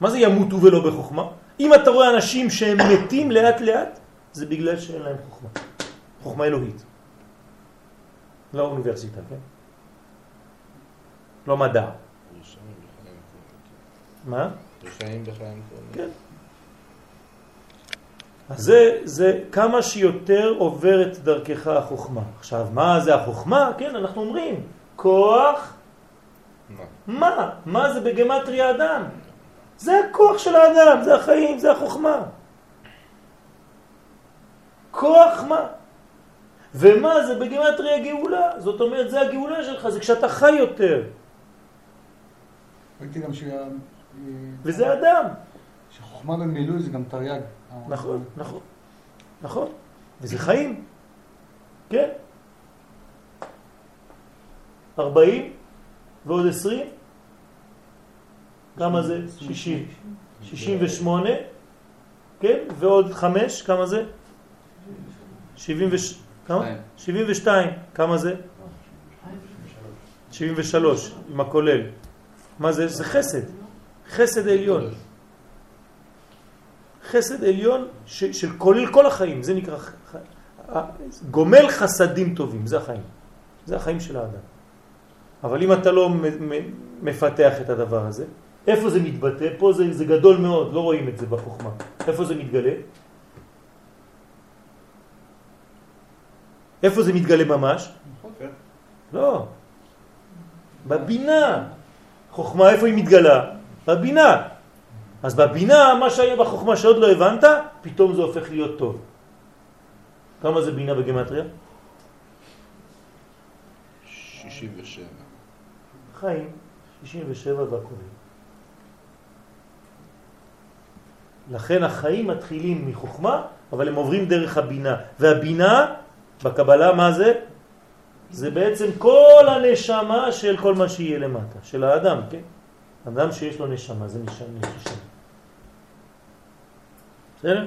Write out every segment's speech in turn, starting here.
מה זה ימותו ולא בחוכמה? אם אתה רואה אנשים שהם מתים לאט לאט, זה בגלל שאין להם חוכמה. חוכמה אלוהית. לא אוניברסיטה, כן? לא מדע. מה? רשעים בחיים כן. אז זה, זה כמה שיותר עוברת דרכך החוכמה. עכשיו, מה זה החוכמה? כן, אנחנו אומרים, כוח מה? מה? מה זה בגמטרי האדם? זה הכוח של האדם, זה החיים, זה החוכמה. כוח מה? ומה זה בגמטרי הגאולה? זאת אומרת, זה הגאולה שלך, זה כשאתה חי יותר. ראיתי גם שה... וזה אדם. שחוכמה במילוי זה גם תרי"ג. נכון, נכון, נכון. וזה חיים. כן. 40 ועוד 20, כמה זה? 60. 68, כן? ועוד 5, כמה זה? 70 וש... כמה? 72, כמה זה? 73, עם הכולל. מה זה? זה חסד. חסד עליון. חסד עליון ש, של כולל כל החיים, זה נקרא גומל חסדים טובים, זה החיים. זה החיים של האדם. אבל אם אתה לא מפתח את הדבר הזה, איפה זה מתבטא? פה זה, זה גדול מאוד, לא רואים את זה בחוכמה. איפה זה מתגלה? איפה זה מתגלה ממש? כן. לא. בבינה. חוכמה, איפה היא מתגלה? בבינה. אז בבינה, מה שהיה בחוכמה שעוד לא הבנת, פתאום זה הופך להיות טוב. כמה זה בינה בגמטריה? 67. חיים, 67 והכולל. לכן החיים מתחילים מחוכמה, אבל הם עוברים דרך הבינה. והבינה, בקבלה, מה זה? זה בעצם כל הנשמה של כל מה שיהיה למטה, של האדם, כן? אדם שיש לו נשמה, זה נשמה. נשמה. בסדר?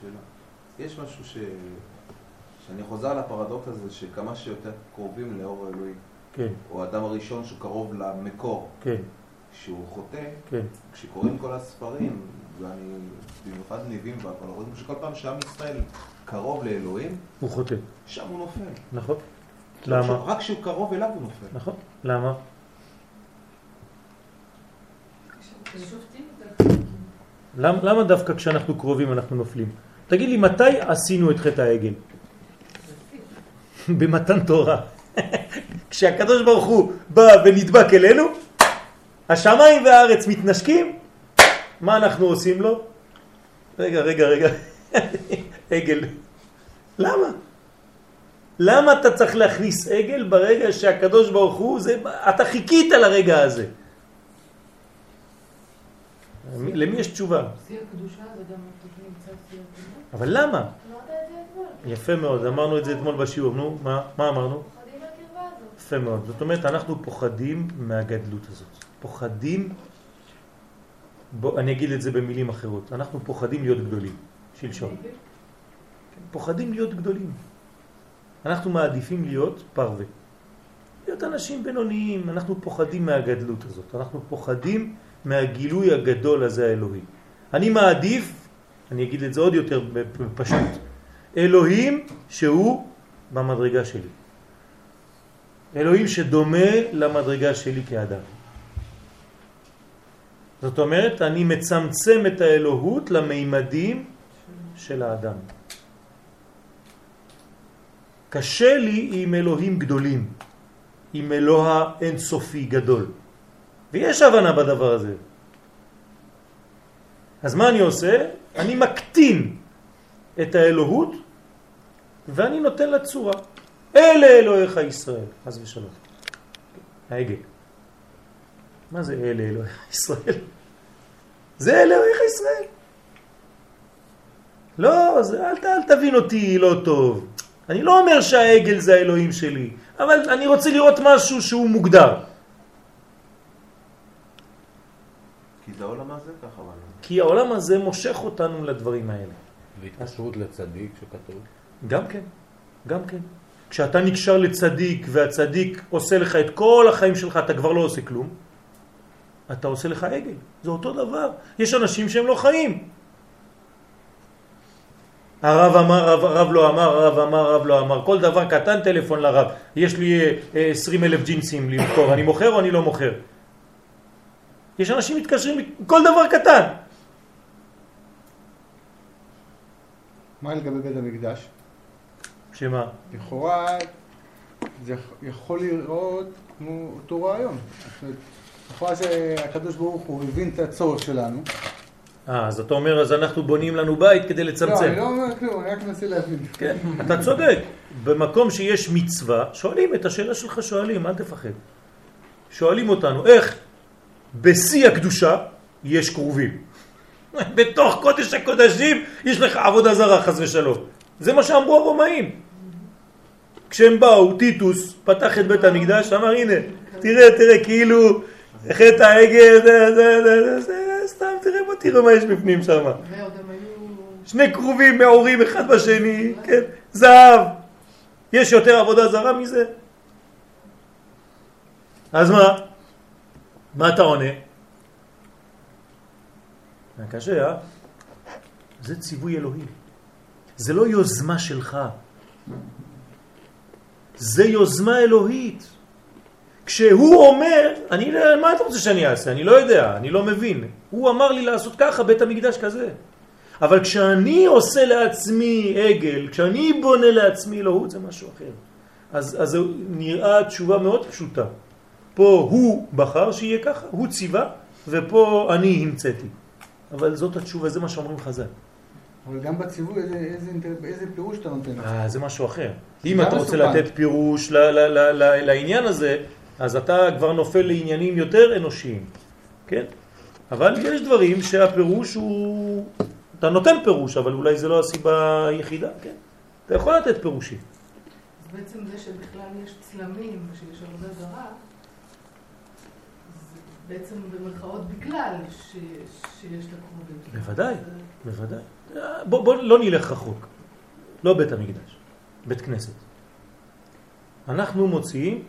שאלה. יש משהו ש... שאני חוזר לפרדוקס הזה שכמה שיותר קרובים לאור האלוהי, כן, או האדם הראשון שקרוב למקור, כן, כשהוא חוטא, כן. כשקוראים כל הספרים, ואני במיוחד ניבים והכל, רואים שכל פעם שעם ישראל קרוב לאלוהים, הוא חוטא, שם הוא נופל. נכון? למה? רק כשהוא קרוב אליו הוא נופל. נכון. למה? למה, למה דווקא כשאנחנו קרובים אנחנו נופלים? תגיד לי, מתי עשינו את חטא העגל? במתן תורה. כשהקדוש ברוך הוא בא ונדבק אלינו, השמיים והארץ מתנשקים, מה אנחנו עושים לו? רגע, רגע, רגע, עגל. למה? למה אתה צריך להכניס עגל ברגע שהקדוש ברוך הוא, זה, אתה חיכית לרגע הזה. למי יש תשובה? אבל למה? יפה מאוד, אמרנו את זה אתמול בשיעור, נו, מה, מה אמרנו? יפה מאוד, זאת אומרת אנחנו פוחדים מהגדלות הזאת, פוחדים, בוא, אני אגיד את זה במילים אחרות, אנחנו פוחדים להיות גדולים, שלשום, פוחדים להיות גדולים, אנחנו מעדיפים להיות פרווה, להיות אנשים בינוניים, אנחנו פוחדים מהגדלות הזאת, אנחנו פוחדים מהגילוי הגדול הזה האלוהי. אני מעדיף, אני אגיד את זה עוד יותר פשוט, אלוהים שהוא במדרגה שלי. אלוהים שדומה למדרגה שלי כאדם. זאת אומרת, אני מצמצם את האלוהות למימדים של האדם. קשה לי עם אלוהים גדולים, עם אלוה אינסופי גדול. ויש הבנה בדבר הזה. אז מה אני עושה? אני מקטין את האלוהות ואני נותן לה צורה. אלה אלוהיך ישראל, חס ושלום. העגל. מה זה אלה אלוהיך ישראל? זה אלוהיך ישראל. לא, זה, אל, אל תבין אותי לא טוב. אני לא אומר שהעגל זה האלוהים שלי, אבל אני רוצה לראות משהו שהוא מוגדר. כי זה העולם הזה ככה, אבל... כי העולם הזה מושך אותנו לדברים האלה. והתקשרות לצדיק שכתוב. גם כן, גם כן. כשאתה נקשר לצדיק והצדיק עושה לך את כל החיים שלך, אתה כבר לא עושה כלום. אתה עושה לך עגל. זה אותו דבר. יש אנשים שהם לא חיים. הרב אמר, הרב, הרב לא אמר, הרב אמר, הרב לא אמר. כל דבר קטן, טלפון לרב. יש לי אה, 20 אלף ג'ינסים למכור, אני מוכר או אני לא מוכר? יש אנשים מתקשרים כל דבר קטן. מה לגבי בית המקדש? שמה? לכאורה זה יכול לראות כמו אותו רעיון. לכאורה שהקדוש ברוך הוא הבין את הצורך שלנו. אה, אז אתה אומר, אז אנחנו בונים לנו בית כדי לא, לצמצם. אני לא אומר כלום, אני רק מנסה להבין. כן, אתה צודק. במקום שיש מצווה, שואלים את השאלה שלך, שואלים, אל תפחד. שואלים אותנו, איך בשיא הקדושה יש קרובים? בתוך קודש הקודשים יש לך עבודה זרה, חס ושלום. זה מה שאמרו הרומאים. כשהם באו, טיטוס פתח את בית המקדש, אמר, הנה, תראה, תראה, כאילו, חטא העגל, זה, זה, זה, זה, זה, סתם, תראה, בוא תראה מה יש בפנים שם. שני כרובים מעורים אחד בשני, כן, זהב. יש יותר עבודה זרה מזה? אז מה? מה אתה עונה? קשה, אה? זה ציווי אלוהי. זה לא יוזמה שלך. זה יוזמה אלוהית. כשהוא אומר, אני, מה אתה רוצה שאני אעשה? אני לא יודע, אני לא מבין. הוא אמר לי לעשות ככה, בית המקדש כזה. אבל כשאני עושה לעצמי עגל, כשאני בונה לעצמי אלוהות, זה משהו אחר. אז, אז נראה תשובה מאוד פשוטה. פה הוא בחר שיהיה ככה, הוא ציווה, ופה אני המצאתי. אבל זאת התשובה, זה מה שאומרים חז"ל. אבל גם בציווי, איזה, איזה, איזה פירוש אתה נותן? אה, זה משהו אחר. אם אתה רוצה. לתת פירוש ל- ל- ל- ל- לעניין הזה, אז אתה כבר נופל לעניינים יותר אנושיים, כן? אבל יש דברים שהפירוש הוא... אתה נותן פירוש, אבל אולי זה לא הסיבה היחידה, כן? אתה יכול לתת פירושים. אז בעצם זה שבכלל יש צלמים ושיש עבודה זרה, זה בעצם במרכאות בגלל ש... שיש לה קרובים. בוודאי. זה- בוודאי. בוא, בוא לא נלך רחוק. לא בית המקדש, בית כנסת. אנחנו מוציאים,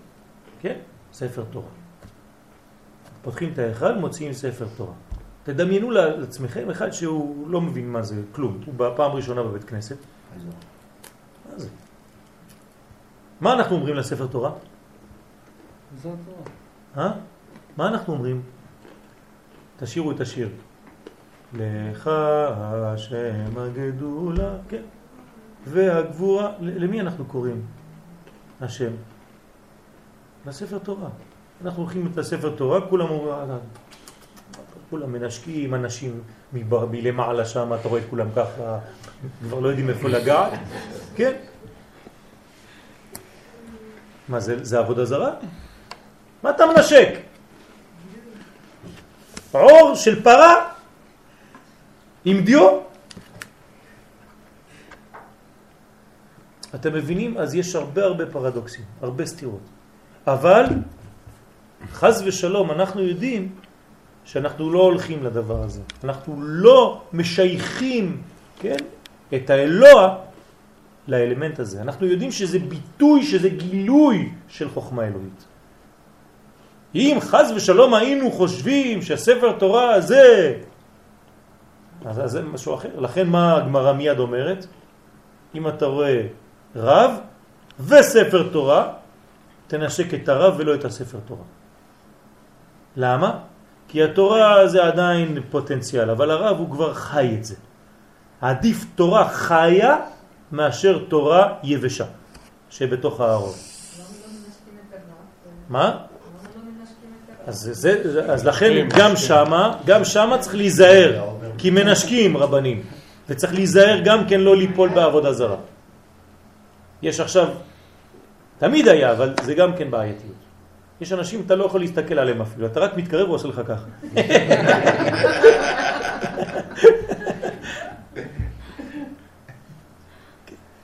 כן, ספר תורה. פותחים את ההיכל, מוציאים ספר תורה. תדמיינו לעצמכם אחד שהוא לא מבין מה זה כלום, הוא בפעם ראשונה בבית כנסת. מה זה? מה אנחנו אומרים לספר תורה? זאת תורה. אה? מה אנחנו אומרים? תשאירו את השיר. לך השם הגדולה, כן. והגבורה, למי אנחנו קוראים? השם. לספר תורה. אנחנו הולכים את הספר תורה, כולם אומרים, "אה, כולם מנשקים, אנשים מלמעלה שם, אתה רואה כולם ככה, כבר לא יודעים איפה לגעת, כן? מה זה, זה עבודה זרה? מה אתה מנשק? עור של פרה עם דיו? אתם מבינים? אז יש הרבה הרבה פרדוקסים, הרבה סתירות. אבל חז ושלום אנחנו יודעים שאנחנו לא הולכים לדבר הזה. אנחנו לא משייכים, כן, את האלוה לאלמנט הזה. אנחנו יודעים שזה ביטוי, שזה גילוי של חוכמה אלוהית. אם חז ושלום היינו חושבים שהספר תורה הזה, אז זה משהו אחר. לכן מה הגמרא מיד אומרת? אם אתה רואה רב וספר תורה, תנשק את הרב ולא את הספר תורה. למה? כי התורה זה עדיין פוטנציאל, אבל הרב הוא כבר חי את זה. עדיף תורה חיה מאשר תורה יבשה שבתוך הארון. מה? אז, זה, אז לכן גם שמה, גם שמה צריך להיזהר, כי מנשקים רבנים, וצריך להיזהר גם כן לא ליפול בעבודה זרה. יש עכשיו, תמיד היה, אבל זה גם כן בעייתיות. יש אנשים, אתה לא יכול להסתכל עליהם אפילו, אתה רק מתקרב ועושה לך ככה.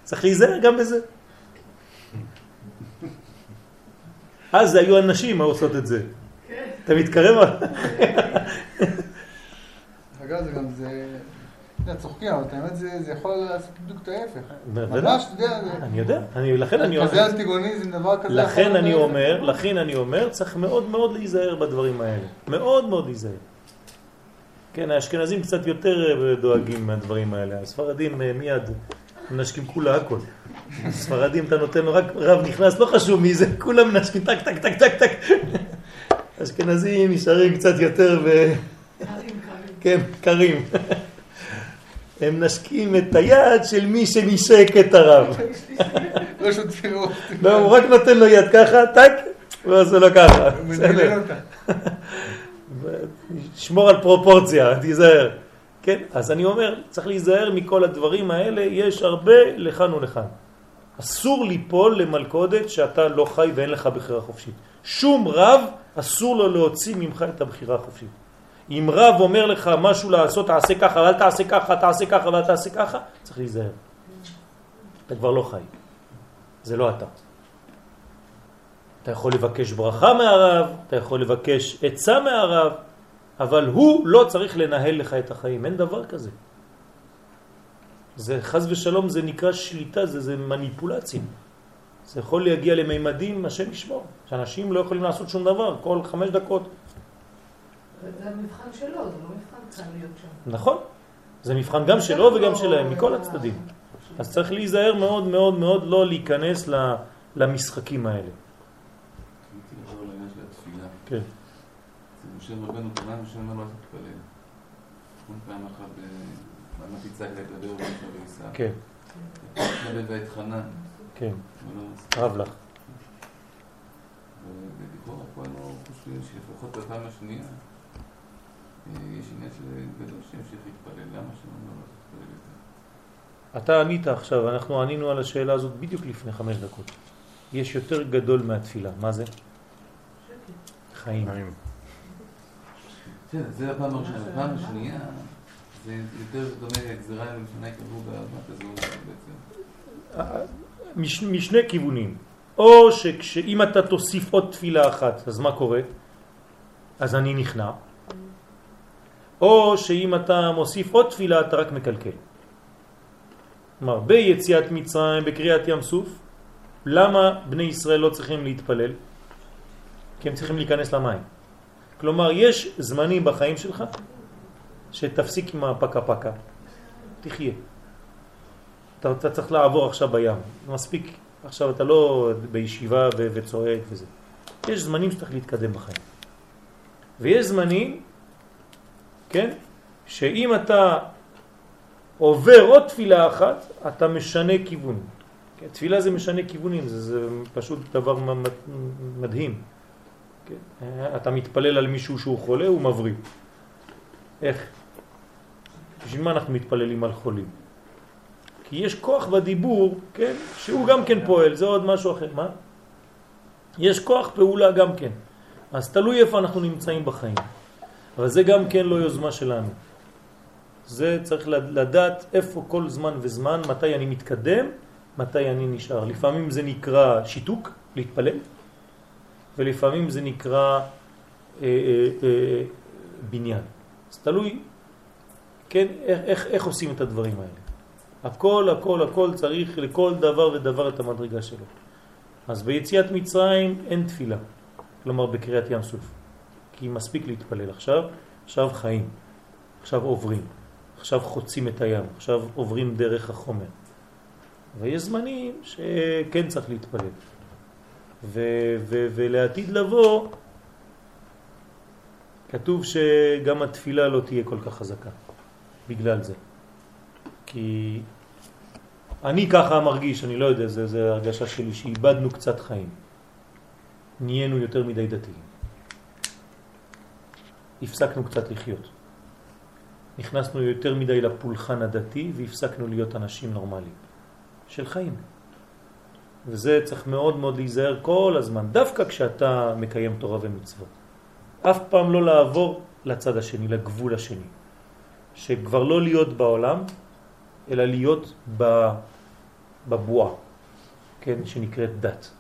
צריך להיזהר גם בזה. אז היו אנשים העושות את זה. אתה מתקרב? אגב, זה גם זה... צוחקים, אבל את האמת זה זה יכול לעשות בדיוק את ההפך. ממש, אתה יודע, אני יודע, אני, לכן אני כזה אומר, אנטיגוניזם, דבר כזה. לכן אני. אומר, לכן אני אומר, צריך מאוד מאוד להיזהר בדברים האלה. מאוד מאוד להיזהר. כן, האשכנזים קצת יותר אה, דואגים מהדברים האלה. הספרדים אה, מיד מנשקים כולה הכל. ספרדים אתה נותן לו רק רב נכנס, לא חשוב מי זה, כולם מנשקים טק טק טק טק טק. אשכנזים נשארים קצת יותר ו... קרים, קרים. כן, קרים. הם נשקים את היד של מי שנשק את הרב. לא שוטפים. לא, הוא רק נותן לו יד ככה, טק, ועושה לו ככה. בסדר. אותה. שמור על פרופורציה, תיזהר. כן, אז אני אומר, צריך להיזהר מכל הדברים האלה, יש הרבה לכאן ולכאן. אסור ליפול למלכודת שאתה לא חי ואין לך בחירה חופשית. שום רב אסור לו להוציא ממך את הבחירה החופשית. אם רב אומר לך משהו לעשות, תעשה ככה, ואל תעשה ככה, תעשה ככה ואל תעשה ככה, צריך להיזהר. אתה כבר לא חי. זה לא אתה. אתה יכול לבקש ברכה מהרב, אתה יכול לבקש עצה מהרב, אבל הוא לא צריך לנהל לך את החיים, אין דבר כזה. זה חז ושלום, זה נקרא שליטה, זה, זה מניפולציה. זה יכול להגיע למימדים, השם ישמור, שאנשים לא יכולים לעשות שום דבר, כל חמש דקות. זה המבחן שלו, זה לא מבחן קל להיות שם. נכון, זה מבחן גם שלו וגם שלהם, מכל הצדדים. אז צריך להיזהר מאוד מאוד מאוד לא להיכנס ל- למשחקים האלה. של. כן. משה רבנו קרא לו אל תתפלל. נכון פעם אחת במשה וישא. כן, התפלל. כן, אבל לא מספיק. רב לך. ובביקור הפועל לא חושבים שלפחות בפעם השנייה אה, יש עניין של גדול שימשיך להתפלל. למה לו תתפלל יותר? אתה ענית עכשיו, אנחנו ענינו על השאלה הזאת בדיוק לפני חמש דקות. יש יותר גדול מהתפילה, מה זה? חיים. זה הפעם הראשונה. הפעם השנייה זה יותר דומה לגזירה מלפני קבעו באדמת הזו בעצם. מש, משני כיוונים. או שאם אתה תוסיף עוד תפילה אחת, אז מה קורה? אז אני נכנע. או שאם אתה מוסיף עוד תפילה, אתה רק מקלקל. כלומר, ביציאת מצרים, בקריאת ים סוף, למה בני ישראל לא צריכים להתפלל? כי הם צריכים להיכנס למים. כלומר, יש זמנים בחיים שלך שתפסיק עם הפקה פקה. תחיה. אתה, אתה צריך לעבור עכשיו בים. מספיק, עכשיו אתה לא בישיבה וצועק וזה. יש זמנים שצריך להתקדם בחיים. ויש זמנים, כן, שאם אתה עובר עוד תפילה אחת, אתה משנה כיוון. כן, תפילה זה משנה כיוונים, זה, זה פשוט דבר מדהים. כן? אתה מתפלל על מישהו שהוא חולה, הוא מבריא. איך? בשביל מה אנחנו מתפללים על חולים? כי יש כוח בדיבור, כן, שהוא גם כן פועל, זה עוד משהו אחר. מה? יש כוח פעולה גם כן. אז תלוי איפה אנחנו נמצאים בחיים. אבל זה גם כן לא יוזמה שלנו. זה צריך לדעת איפה כל זמן וזמן, מתי אני מתקדם, מתי אני נשאר. לפעמים זה נקרא שיתוק, להתפלל, ולפעמים זה נקרא אה, אה, אה, בניין. אז תלוי, כן, איך, איך, איך עושים את הדברים האלה. הכל, הכל, הכל צריך לכל דבר ודבר את המדרגה שלו. אז ביציאת מצרים אין תפילה, כלומר בקריאת ים סוף. כי מספיק להתפלל עכשיו, עכשיו חיים, עכשיו עוברים, עכשיו חוצים את הים, עכשיו עוברים דרך החומר. ויש זמנים שכן צריך להתפלל. ו- ו- ולעתיד לבוא, כתוב שגם התפילה לא תהיה כל כך חזקה, בגלל זה. כי אני ככה מרגיש, אני לא יודע, זה, זה הרגשה שלי, שאיבדנו קצת חיים. נהיינו יותר מדי דתיים. הפסקנו קצת לחיות. נכנסנו יותר מדי לפולחן הדתי והפסקנו להיות אנשים נורמליים של חיים. וזה צריך מאוד מאוד להיזהר כל הזמן, דווקא כשאתה מקיים תורה ומצוות. אף פעם לא לעבור לצד השני, לגבול השני. שכבר לא להיות בעולם, אלא להיות בבועה, כן, שנקראת דת.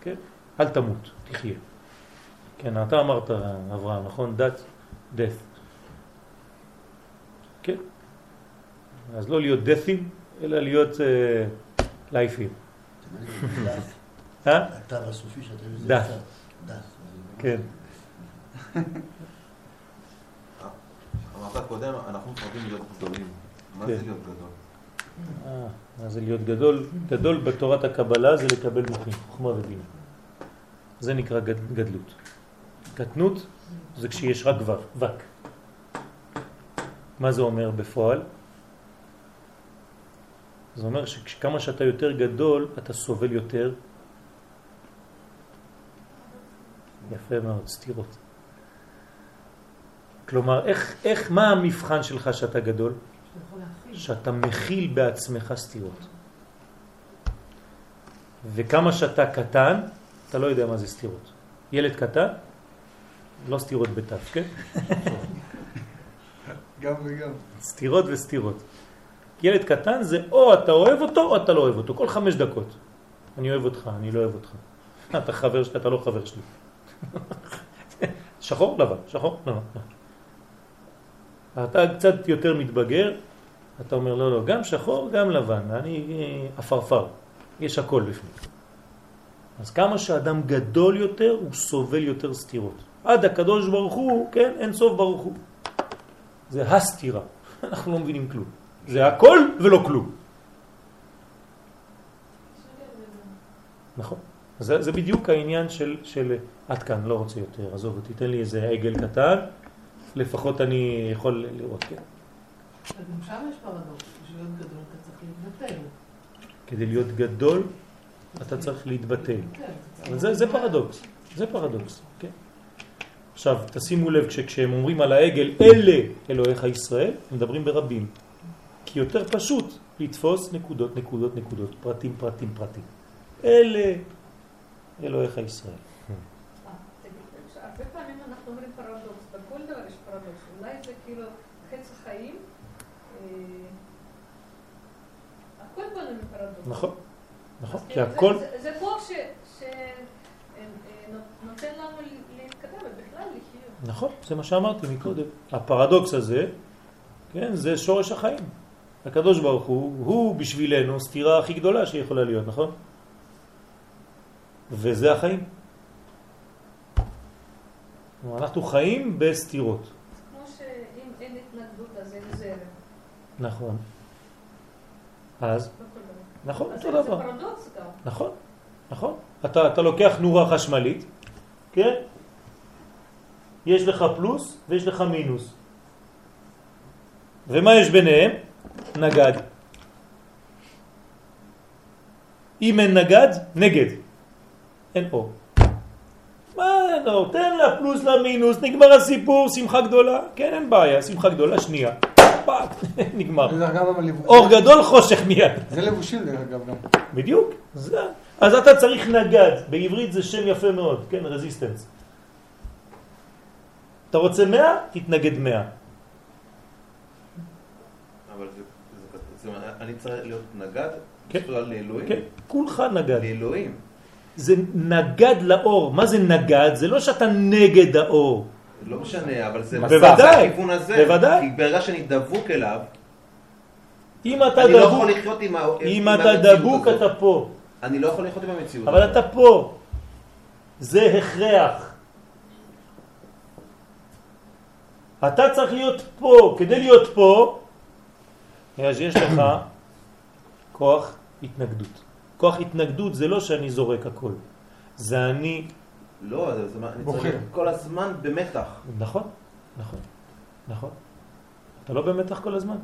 כן? אל תמות, תחיה. כן, אתה אמרת, אברהם, נכון? דת, death. אז לא להיות דת'ים, אלא להיות לייפים. אה? התו הסופי שאתה דת. דת. כן. אמרת קודם, אנחנו מפחדים להיות גדולים. מה כן. זה להיות גדול? אה, מה זה להיות גדול? גדול בתורת הקבלה זה לקבל מוחים, חוכמה ובינה. זה נקרא גד, גדלות. קטנות זה כשיש רק וו, וק. מה זה אומר בפועל? זה אומר שכמה שאתה יותר גדול, אתה סובל יותר. יפה מאוד, סתירות. כלומר, איך, איך, מה המבחן שלך שאתה גדול? שאתה מכיל בעצמך סתירות. וכמה שאתה קטן, אתה לא יודע מה זה סתירות. ילד קטן, לא סתירות בתף, כן? גם וגם. סתירות וסתירות. ילד קטן זה או אתה אוהב אותו או אתה לא אוהב אותו, כל חמש דקות. אני אוהב אותך, אני לא אוהב אותך. אתה חבר שלי, אתה לא חבר שלי. שחור, לבן, שחור, לבן. אתה קצת יותר מתבגר, אתה אומר לא, לא, גם שחור, גם לבן, אני אפרפר, יש הכל בפנים. אז כמה שאדם גדול יותר, הוא סובל יותר סתירות. עד הקדוש ברוך הוא, כן, אין סוף ברוך הוא. זה הסתירה, אנחנו לא מבינים כלום. זה הכל ולא כלום. נכון. זה, זה בדיוק העניין של, של עד כאן, לא רוצה יותר, עזוב, תיתן לי איזה עגל קטן, לפחות אני יכול לראות, כן. וגם שם יש פרדוקס, בשביל להיות גדול אתה צריך להתבטל. כדי להיות גדול, אתה צריך להתבטל. כן, אבל זה, זה פרדוקס, זה פרדוקס. עכשיו, תשימו לב, כשהם אומרים על העגל, אלה אלוהיך ישראל, הם מדברים ברבים. כי יותר פשוט לתפוס נקודות, נקודות, נקודות, פרטים, פרטים, פרטים. אלה אלוהיך ישראל. אה, תגיד, הרבה פעמים אנחנו אומרים פרדוקס, בכל דבר יש פרדוקס, אולי זה כאילו אה, הכל בנו מפרדוקס. נכון, נכון, כי כאילו זה- הכל, זה- כוח שנותן לנו להתקדם ובכלל לחיות. נכון, זה מה שאמרתי מקודם. הפרדוקס הזה, כן, זה שורש החיים. הקדוש ברוך הוא, הוא בשבילנו סתירה הכי גדולה שיכולה להיות, נכון? וזה החיים. אנחנו חיים בסתירות. כמו שאם אין התנגדות אז אין זרם. נכון. אז, דבר. נכון, אותו זה דבר. פרדוקס גם. נכון, נכון. אתה, אתה לוקח נורה חשמלית, כן? יש לך פלוס ויש לך מינוס. ומה יש ביניהם? נגד. אם אין נגד, נגד. אין אור. מה לא, תן לה פלוס למינוס, נגמר הסיפור, שמחה גדולה. כן, אין בעיה, שמחה גדולה, שנייה. נגמר. אור גדול, חושך מיד. זה לבושים דרך אגב גם. בדיוק, זה. אז אתה צריך נגד, בעברית זה שם יפה מאוד, כן, רזיסטנס. אתה רוצה 100? תתנגד 100. אבל זה, זה, אני צריך להיות נגד? כן. בכלל לאלוהים? כן, כולך נגד. לאלוהים. זה נגד לאור. מה זה נגד? זה לא שאתה נגד האור. לא משנה, אבל זה בוודאי, בכיוון הזה. בוודאי. כי ברגע שאני דבוק אליו, אם אתה אני לא דבוק, יכול לחיות עם ה- אם עם אתה דבוק הזאת. אתה פה. אני לא יכול לחיות עם המציאות. אבל הזאת. אתה פה. זה הכרח. אתה צריך להיות פה. כדי להיות פה, אז יש לך כוח התנגדות. כוח התנגדות זה לא שאני זורק הכל. זה אני... לא, זה- זה מה- אני. צריך להיות כל הזמן במתח. נכון, נכון, נכון. אתה לא במתח כל הזמן?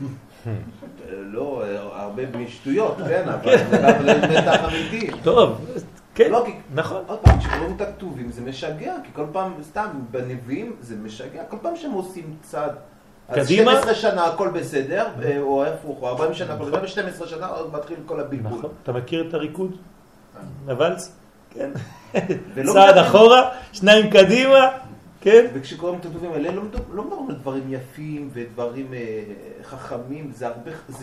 לא, הרבה משטויות, כן, אבל זה גם מתח אמיתי. טוב, כן, לא, כי נכון. עוד פעם, כשקוראים את הכתובים זה משגע, כי כל פעם, סתם, בנביאים זה משגע, כל פעם שהם עושים צעד. אז קדימה? 12 שנה הכל בסדר, אה, או הפוך, או 40 שנה הכל בסדר, ו-12 שנה עוד מתחיל כל הבלבול. נכון. אתה מכיר את הריקוד? הוואלס? כן. ולא צעד מדברים- אחורה, שניים קדימה, כן? וכשקוראים את הכתובים האלה, לא מדבר- לא מדברים על דברים יפים ודברים אה, חכמים, זה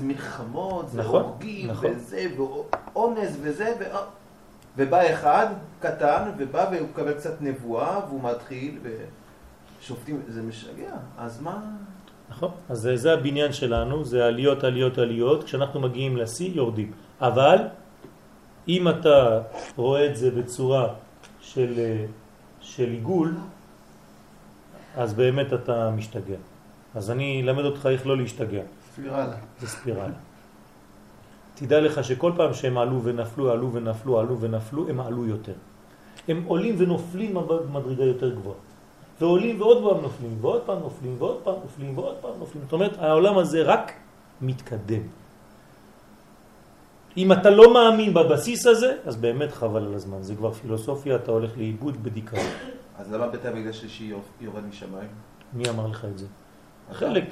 מלחמות, זה נכון, הורגים, נכון. וזה, ואונס וזה, ו... ובא אחד קטן, ובא והוא מקבל קצת נבואה, והוא מתחיל, ושופטים, זה משגע, אז מה? נכון? אז זה, זה הבניין שלנו, זה עליות, עליות, עליות, כשאנחנו מגיעים לשיא יורדים. אבל אם אתה רואה את זה בצורה של, של עיגול, אז באמת אתה משתגע. אז אני אלמד אותך איך לא להשתגע. ספירלה. זה ספירלה. תדע לך שכל פעם שהם עלו ונפלו, עלו ונפלו, עלו ונפלו, הם עלו יותר. הם עולים ונופלים במדרגה יותר גבוהה. ועולים ועוד פעם נופלים, ועוד פעם נופלים, ועוד פעם נופלים, ועוד פעם נופלים. זאת אומרת, העולם הזה רק מתקדם. אם אתה לא מאמין בבסיס הזה, אז באמת חבל על הזמן. זה כבר פילוסופיה, אתה הולך לאיבוד בדיכאון. אז למה בית המקדש השלישי יורד משמיים? מי אמר לך את זה? חלק,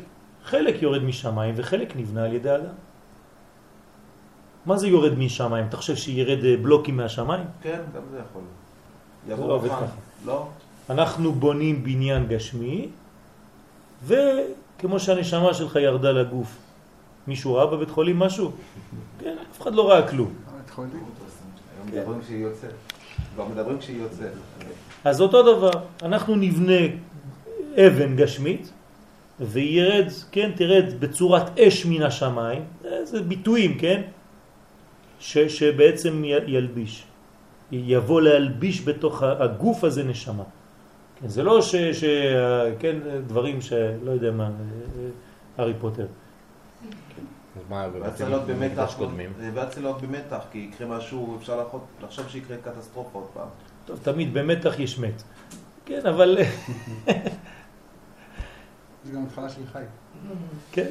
חלק יורד משמיים וחלק נבנה על ידי אדם. מה זה יורד משמיים? אתה חושב שירד אה, בלוקים מהשמיים? כן, גם זה יכול. יבוא לא עובד. ככה. לא? אנחנו בונים בניין גשמי, וכמו שהנשמה שלך ירדה לגוף. מישהו ראה בבית חולים משהו? כן, אף אחד לא ראה כלום. בית חולים. היום מדברים כשהיא יוצאת. כבר מדברים כשהיא יוצאת. אז אותו דבר, אנחנו נבנה אבן גשמית, וירד, כן, תרד בצורת אש מן השמיים, זה ביטויים, כן, ש, שבעצם י- ילביש, יבוא להלביש בתוך הגוף הזה נשמה. כן, זה לא ש, ש... כן, דברים שלא יודע מה, הארי פוטר. אז מה, להיות במתח, כי יקרה משהו, אפשר לחשוב- לחשוב שיקרה קטסטרופה עוד פעם. טוב, תמיד במתח יש מת. כן, אבל... זה גם התחלה של חי. כן.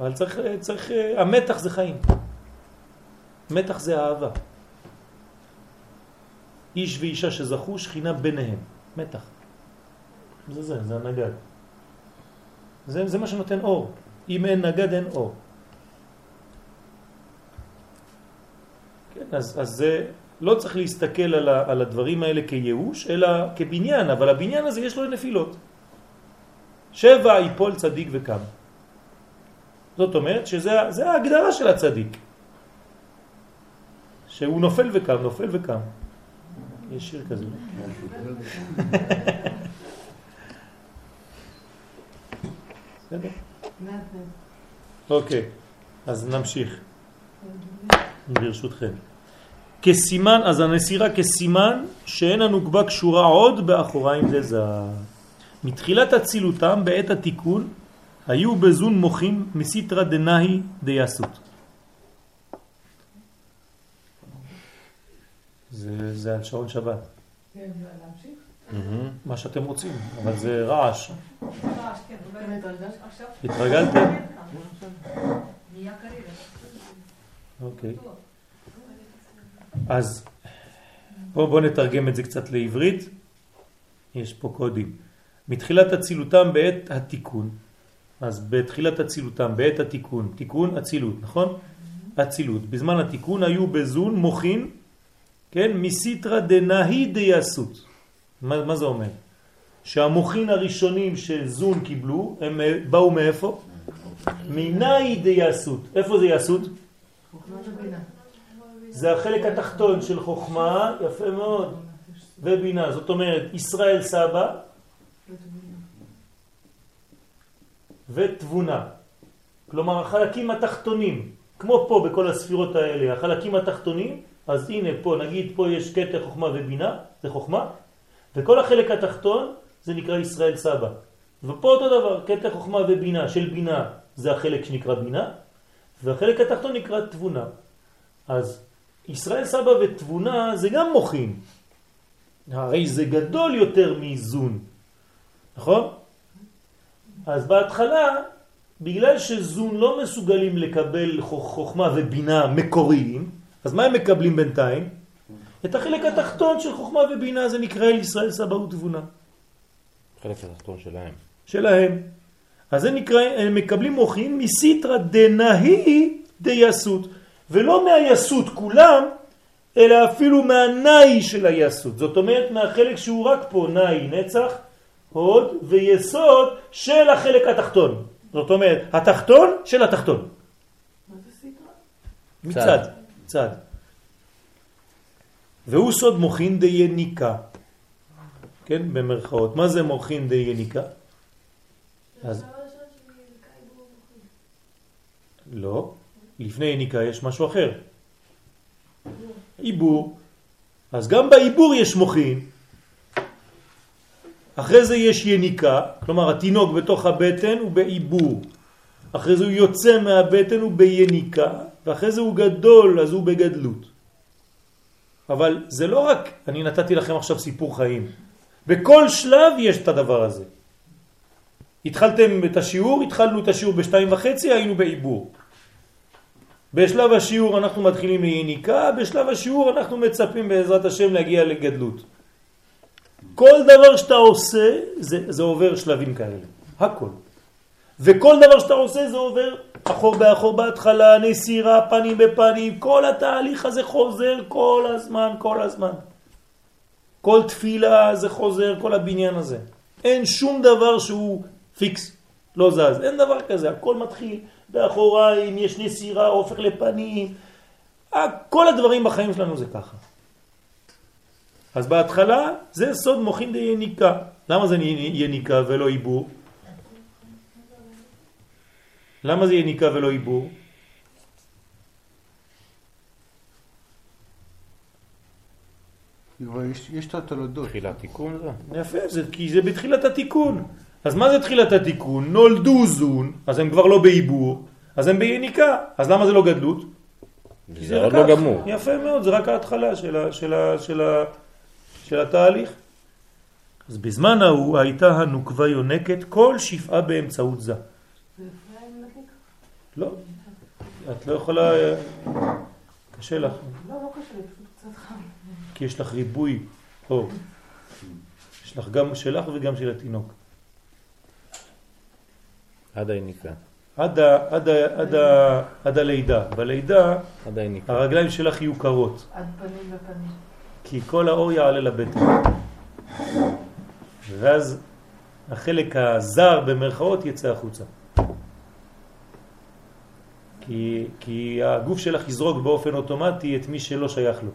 אבל צריך, צריך, המתח זה חיים. מתח זה אהבה. איש ואישה שזכו שכינה ביניהם. מתח. זה זה, זה הנגד. זה, זה מה שנותן אור. אם אין נגד אין אור. כן, אז, אז זה, לא צריך להסתכל על, ה, על הדברים האלה כייאוש, אלא כבניין, אבל הבניין הזה יש לו נפילות. שבע יפול צדיק וקם. זאת אומרת שזה זה ההגדרה של הצדיק. שהוא נופל וקם, נופל וקם. יש שיר כזה. בסדר? אוקיי, אז נמשיך, ברשותכם. כסימן, אז הנסירה כסימן שאין הנוגבה קשורה עוד באחוריים דזה. מתחילת אצילותם בעת התיקון היו בזון מוחים מסיטרא דנאי דייסות. זה, זה על שעון שבת, כן? מה שאתם רוצים, אבל זה רעש. כן, כן. התרגלתם? נהיה קריירה. אוקיי. אז בואו בוא נתרגם את זה קצת לעברית. יש פה קודים. מתחילת אצילותם בעת התיקון. אז בתחילת אצילותם, בעת התיקון, תיקון אצילות, נכון? אצילות. בזמן התיקון היו בזון מוחין, כן? מסיטרא דנאי דייסות. מה, מה זה אומר? שהמוחין הראשונים שזון קיבלו, הם אה, באו מאיפה? מנאי דייסות. איפה זה יסות? זה החלק התחתון של חוכמה, יפה מאוד, ובינה. זאת אומרת, ישראל סבא ותבונה. כלומר, החלקים התחתונים, כמו פה בכל הספירות האלה, החלקים התחתונים, אז הנה פה, נגיד פה יש קטע חוכמה ובינה, זה חוכמה, וכל החלק התחתון זה נקרא ישראל סבא. ופה אותו דבר, קטע חוכמה ובינה של בינה זה החלק שנקרא בינה, והחלק התחתון נקרא תבונה. אז ישראל סבא ותבונה זה גם מוחין. הרי זה גדול יותר מזון, נכון? אז בהתחלה, בגלל שזון לא מסוגלים לקבל חוכמה ובינה מקוריים, אז מה הם מקבלים בינתיים? את החלק התחתון של חוכמה ובינה זה נקרא ישראל סבא ותבונה. חלק התחתון שלהם. שלהם. אז זה נקרא, הם מקבלים מוחין מסיטרא דנאי דייסות, ולא מהיסות כולם, אלא אפילו מהנאי של היסות. זאת אומרת מהחלק שהוא רק פה, נאי, נצח, הוד ויסוד של החלק התחתון. זאת אומרת, התחתון של התחתון. מה זה סיטרה? מצד, צד. והוא סוד מוחין דייניקה. כן, במרכאות. מה זה מוחין דייניקה? אז... לא, לפני יניקה יש משהו אחר. עיבור. אז גם בעיבור יש מוחין. אחרי זה יש יניקה, כלומר התינוק בתוך הבטן הוא בעיבור. אחרי זה הוא יוצא מהבטן הוא ביניקה, ואחרי זה הוא גדול אז הוא בגדלות. אבל זה לא רק, אני נתתי לכם עכשיו סיפור חיים. בכל שלב יש את הדבר הזה. התחלתם את השיעור, התחלנו את השיעור בשתיים וחצי, היינו בעיבור. בשלב השיעור אנחנו מתחילים מיניקה, בשלב השיעור אנחנו מצפים בעזרת השם להגיע לגדלות. כל דבר שאתה עושה זה, זה עובר שלבים כאלה, הכל. וכל דבר שאתה עושה זה עובר אחור באחור בהתחלה, נסירה, פנים בפנים, כל התהליך הזה חוזר כל הזמן, כל הזמן. כל תפילה זה חוזר, כל הבניין הזה. אין שום דבר שהוא פיקס, לא זז, אין דבר כזה, הכל מתחיל באחוריים, יש נסירה, הופך לפנים, כל הדברים בחיים שלנו זה ככה. אז בהתחלה זה סוד מוחין יניקה. למה זה יניקה ולא עיבור? למה זה יניקה ולא עיבור? יש, יש את התולדות. תחילת תיקון זה? יפה, זה, כי זה בתחילת התיקון. אז מה זה תחילת התיקון? נולדו זון, אז הם כבר לא בעיבור, אז הם ביניקה. אז למה זה לא גדלות? זה עוד לא גמור. יפה מאוד, זה רק ההתחלה של, ה, של, ה, של, ה, של התהליך. אז בזמן ההוא הייתה הנוקבה יונקת כל שפעה באמצעות זה. לא, את לא יכולה, קשה לך. לא, לא קשה לי, פשוט קצת חם. כי יש לך ריבוי אור. יש לך גם שלך וגם של התינוק. עד היניקה. עד, ה, עד, ה, עד, ה, עד הלידה. בלידה עד היניקה. הרגליים שלך יהיו קרות, עד פנים בפנים. כי כל האור יעלה לבטן. ואז החלק הזר במרכאות יצא החוצה. כי, כי הגוף שלך יזרוק באופן אוטומטי את מי שלא שייך לו.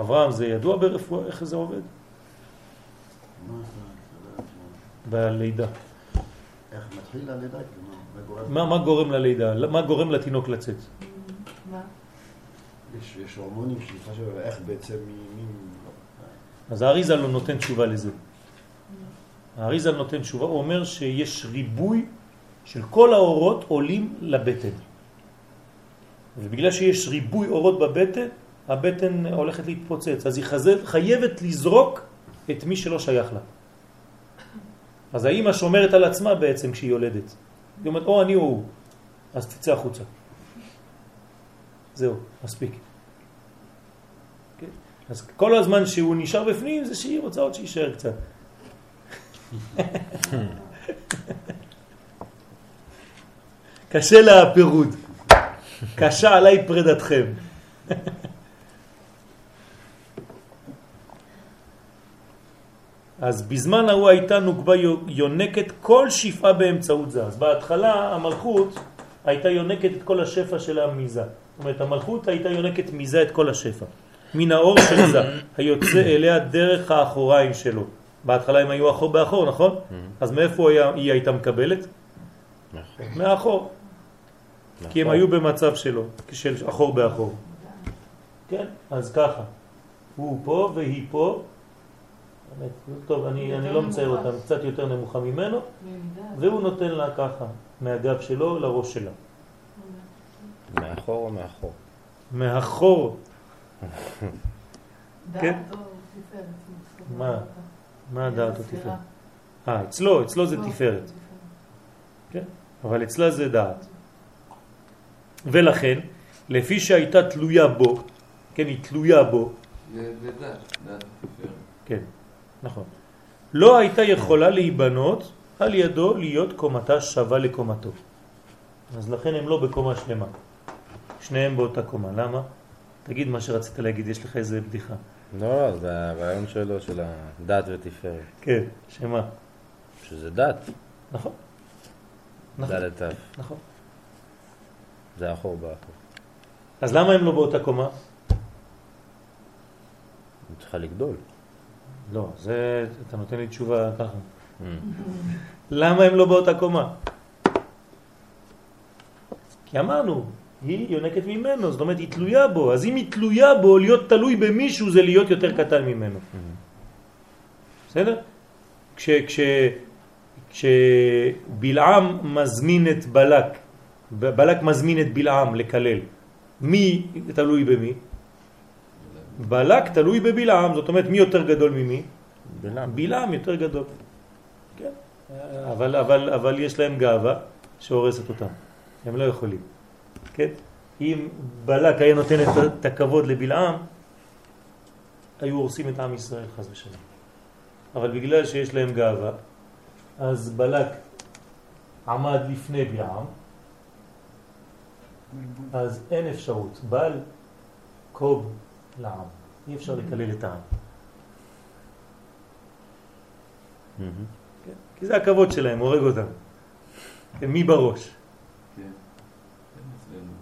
אברהם, זה ידוע ברפואה איך זה עובד? בלידה. איך מתחיל הלידה? מה גורם? מה, גורם ללידה? מה גורם לתינוק לצאת? מה? יש יש הורמונים שאני חושב איך בעצם מי... אז האריזל לא נותן תשובה לזה. האריזל נותן תשובה, הוא אומר שיש ריבוי של כל האורות עולים לבטן. ובגלל שיש ריבוי אורות בבטן, הבטן הולכת להתפוצץ, אז היא חזב, חייבת לזרוק את מי שלא שייך לה. אז האמא שומרת על עצמה בעצם כשהיא יולדת. היא אומרת, או אני או הוא, אז תצא החוצה. זהו, מספיק. כן? אז כל הזמן שהוא נשאר בפנים זה שהיא רוצה עוד שישאר קצת. קשה לה הפירוד, קשה עליי פרדתכם. אז בזמן ההוא הייתה נוקבה יונקת כל שפעה באמצעות זה. אז בהתחלה המלכות הייתה יונקת את כל השפע של המיזה. זאת אומרת, המלכות הייתה יונקת מיזה את כל השפע. מן האור של זה, היוצא אליה דרך האחוריים שלו. בהתחלה הם היו אחור באחור, נכון? אז מאיפה היה, היא הייתה מקבלת? נכון. מאחור. כי הם נכון. היו במצב שלו, של אחור באחור. כן, אז ככה. הוא פה והיא פה. באמת, טוב, אני, אני לא מצייר אותם, קצת יותר נמוכה ממנו. והוא נותן לה ככה, מהגב שלו לראש שלה. מאחור או מאחור? מאחור. כן. מה? מה דעת או. תפארת? אה, אצלו, אצלו זה לא, תפארת. כן, אבל אצלה זה דעת. ולכן, לפי שהייתה תלויה בו, כן, היא תלויה בו, זה דת, דת התפארת. כן, נכון. לא הייתה יכולה להיבנות על ידו להיות קומתה שווה לקומתו. אז לכן הם לא בקומה שלמה. שניהם באותה קומה. למה? תגיד מה שרצית להגיד, יש לך איזה בדיחה. לא, זה הרעיון שלו, של הדת ותפארת. כן, שמה? שזה דת, נכון. נכון, דת תף. נכון. זה אחור באחור. אז למה הם לא באותה קומה? היא צריכה לגדול. לא, זה, אתה נותן לי תשובה ככה. Mm. למה הם לא באותה קומה? כי אמרנו, היא יונקת ממנו, זאת אומרת היא תלויה בו, אז אם היא תלויה בו, להיות תלוי במישהו זה להיות יותר קטן ממנו. בסדר? כש, כש, כשבלעם מזמין את בלק, בלק מזמין את בלעם לקלל, מי תלוי במי? בלק תלוי בבלעם, זאת אומרת מי יותר גדול ממי? בלעם. בלעם יותר גדול. כן. אבל, אבל, אבל יש להם גאווה שהורסת אותם. הם לא יכולים. כן? אם בלק היה נותן את, הכבוד לבלעם, היו הורסים את עם ישראל חס ושלום. אבל בגלל שיש להם גאווה, אז בלק עמד לפני בלעם, אז אין אפשרות. בל קוב לעם. אי אפשר לקלל את העם. כן? כי זה הכבוד שלהם, הורג אותם. הם מי בראש. כן. כן, אצלנו.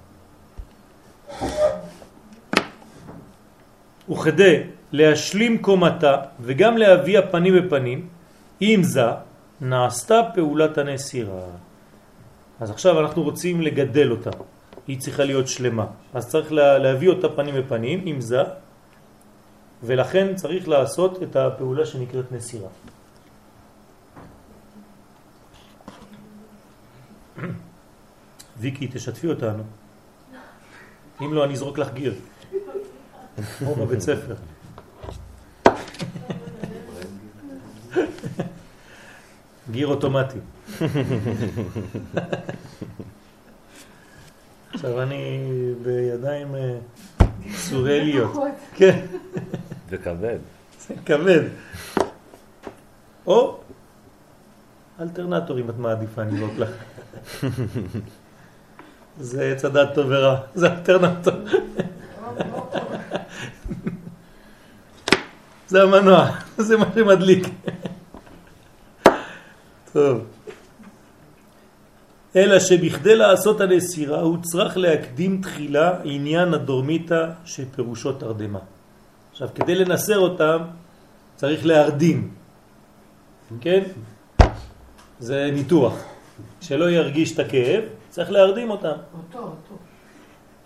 וכדי להשלים קומתה וגם להביא פנים בפנים, עם זה נעשתה פעולת הנסירה. אז עכשיו אנחנו רוצים לגדל אותה, היא צריכה להיות שלמה. אז צריך לה, להביא אותה פנים בפנים, עם זה, ולכן צריך לעשות את הפעולה שנקראת נסירה. ויקי, תשתפי אותנו. אם לא, אני אזרוק לך גיר. כמו בבית ספר. גיר אוטומטי. עכשיו אני בידיים אה, סוריאליות. כן, וכבד. זה כבד. או אלטרנטור אם את מעדיפה, אני אזרוק לך. זה עץ הדת טוב ורע, זה אלטרנטור. זה המנוע, זה מה שמדליק. טוב. אלא שבכדי לעשות הנסירה הוא צריך להקדים תחילה עניין הדורמיתא שפירושו תרדמה. עכשיו, כדי לנסר אותם צריך להרדים, כן? זה ניתוח. שלא ירגיש את הכאב, צריך להרדים אותם. אותו, אותו.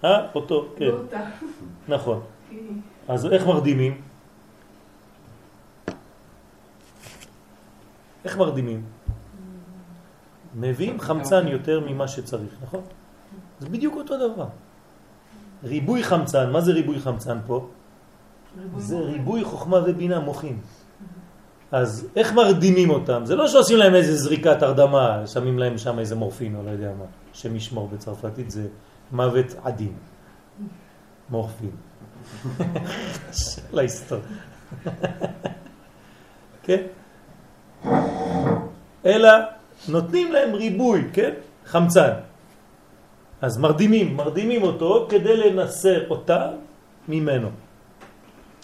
אה? אותו, כן, לא אותה. נכון. אז איך מרדימים? איך מרדימים? מביאים חמצן יותר ממה שצריך, נכון? זה בדיוק אותו דבר. ריבוי חמצן, מה זה ריבוי חמצן פה? זה. ריבוי חוכמה ובינה מוחים. אז איך מרדימים אותם? זה לא שעושים להם איזה זריקת הרדמה, שמים להם שם איזה מורפין או לא יודע מה, שם ישמור בצרפתית זה מוות עדין. מורפין. להיסטור. כן? אלא נותנים להם ריבוי, כן? חמצן. אז מרדימים, מרדימים אותו כדי לנסר אותה ממנו.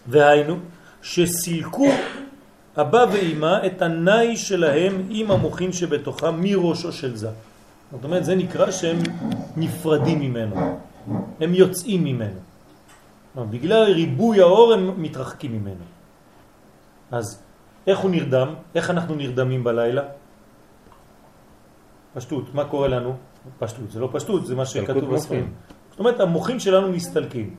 והיינו, שסילקו אבא ואמא את הנאי שלהם עם המוחין שבתוכם מראשו של זה. זאת אומרת, זה נקרא שהם נפרדים ממנו, הם יוצאים ממנו. בגלל ריבוי האור הם מתרחקים ממנו. אז איך הוא נרדם? איך אנחנו נרדמים בלילה? פשטות, מה קורה לנו? פשטות, זה לא פשטות, זה מה שכתוב בספרים. זאת אומרת, המוחים שלנו מסתלקים.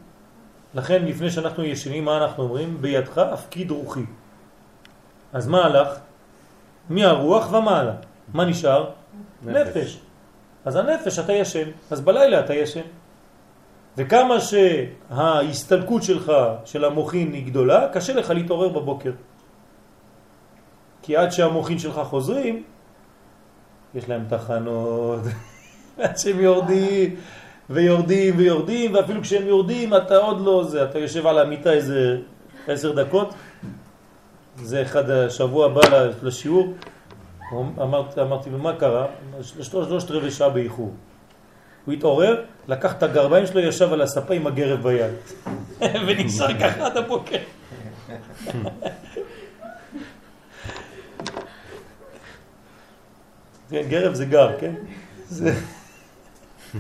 לכן, לפני שאנחנו ישנים, מה אנחנו אומרים? בידך הפקיד רוחי. אז מה הלך? מהרוח ומעלה. מה נשאר? נפש. נפש. אז הנפש אתה ישן, אז בלילה אתה ישן. וכמה שההסתלקות שלך, של המוחין, היא גדולה, קשה לך להתעורר בבוקר. כי עד שהמוחין שלך חוזרים, יש להם תחנות, עד שהם יורדים ויורדים ויורדים, ואפילו כשהם יורדים אתה עוד לא זה, אתה יושב על המיטה איזה עשר דקות, זה אחד השבוע הבא לשיעור, אמרתי, אמרתי לו מה קרה? שלושת רבעי שעה באיחור. הוא התעורר, לקח את הגרביים שלו, ישב על הספה עם הגרב ביד. ונשאר ככה עד הבוקר. כן, גרב זה גר, כן? זה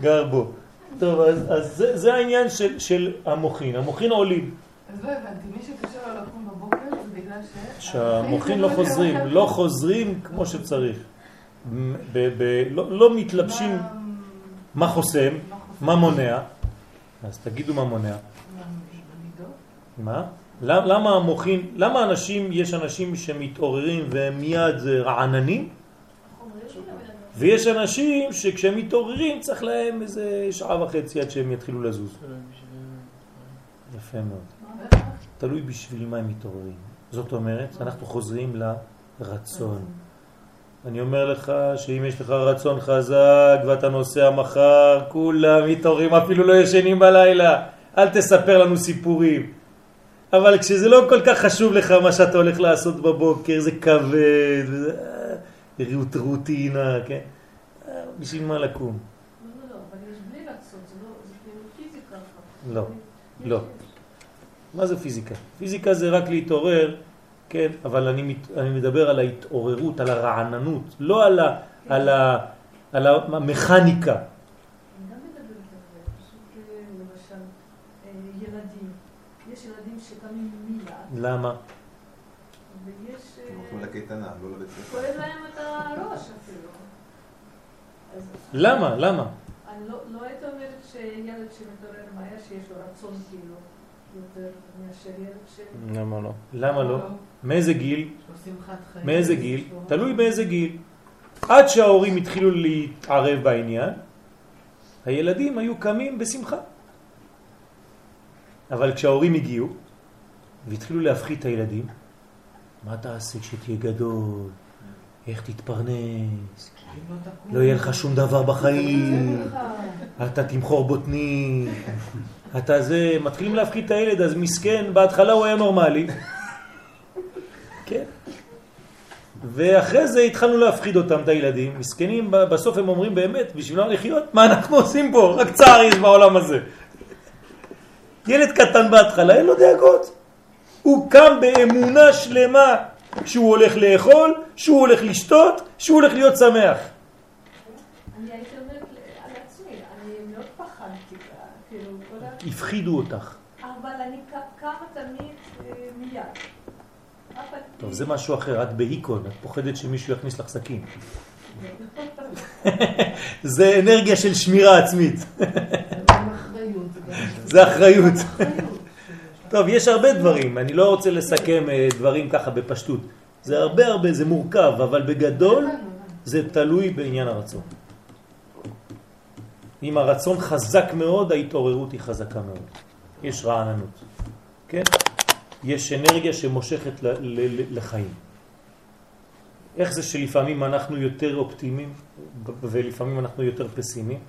גר בו. טוב, אז, אז זה, זה העניין של, של המוחין. המוחין עולים. אז לא הבנתי, מי שקשה לו לקום בבוקר זה בגלל ש... שהמוחים לא חוזרים, לא חוזרים כמו שצריך. ב- ב- לא לא מתלבשים מה- חוסם, מה מונע. אז תגידו מה מונע. מה, למה המוחים, למה אנשים, יש אנשים שמתעוררים והם מיד רעננים. ויש אנשים שכשהם מתעוררים צריך להם איזה שעה וחצי עד שהם יתחילו לזוז. יפה מאוד. תלוי בשביל מה הם מתעוררים. זאת אומרת, אנחנו חוזרים לרצון. אני אומר לך שאם יש לך רצון חזק ואתה נוסע מחר, כולם מתעוררים, אפילו לא ישנים בלילה. אל תספר לנו סיפורים. אבל כשזה לא כל כך חשוב לך מה שאתה הולך לעשות בבוקר, זה כבד, וזה אה, רוטינה, כן? אה, בשביל מה לקום? לא, לא, לא, אבל יש בלי רצון, זה לא, זה כאילו פיזיקה. לא, לא. מה זה פיזיקה? פיזיקה זה רק להתעורר, כן, אבל אני, מת, אני מדבר על ההתעוררות, על הרעננות, לא על, ה, על, ה, על המכניקה. אני גם מדברת על זה, פשוט אה, אה, ילדים, יש ילדים שקמים מיד, למה? ויש... אה, הם הולכים לקייטנה, לא לבית ספר. כואב להם את הראש אפילו. למה? למה? אני לא, לא הייתי אומרת שילד שמתעורר מהר, שיש לו רצון כאילו יותר מאשר ילד ש... למה לא? למה לא? מאיזה גיל? מאיזה גיל? לו- תלוי באיזה גיל. עד שההורים התחילו להתערב בעניין, הילדים היו קמים בשמחה. אבל כשההורים הגיעו והתחילו להפחית את הילדים, מה תעשה כשתהיה גדול? איך תתפרנס? אם לא לא יהיה לך שום דבר בחיים, אתה תמחור בוטני, אתה זה, מתחילים להפחית את הילד, אז מסכן, בהתחלה הוא היה נורמלי, כן, ואחרי זה התחלנו להפחיד אותם, את הילדים, מסכנים, בסוף הם אומרים באמת, בשביל מה לחיות? מה אנחנו עושים פה? רק צער יש בעולם הזה. ילד קטן בהתחלה, אין לו דאגות. הוא קם באמונה שלמה שהוא הולך לאכול, שהוא הולך לשתות, שהוא הולך להיות שמח. אני הייתי אומרת על עצמי, אני מאוד פחדתי, כאילו. הפחידו אותך. אבל אני קמה תמיד אה, מיד. טוב, זה משהו אחר, את בהיקון, את פוחדת שמישהו יכניס לך סכין. זה אנרגיה של שמירה עצמית, זה גם אחריות. טוב, יש הרבה דברים, אני לא רוצה לסכם אה, דברים ככה בפשטות. זה הרבה הרבה, זה מורכב, אבל בגדול זה תלוי בעניין הרצון. אם הרצון חזק מאוד, ההתעוררות היא חזקה מאוד. יש רעננות, כן? יש אנרגיה שמושכת לחיים. איך זה שלפעמים אנחנו יותר אופטימיים ולפעמים אנחנו יותר פסימיים?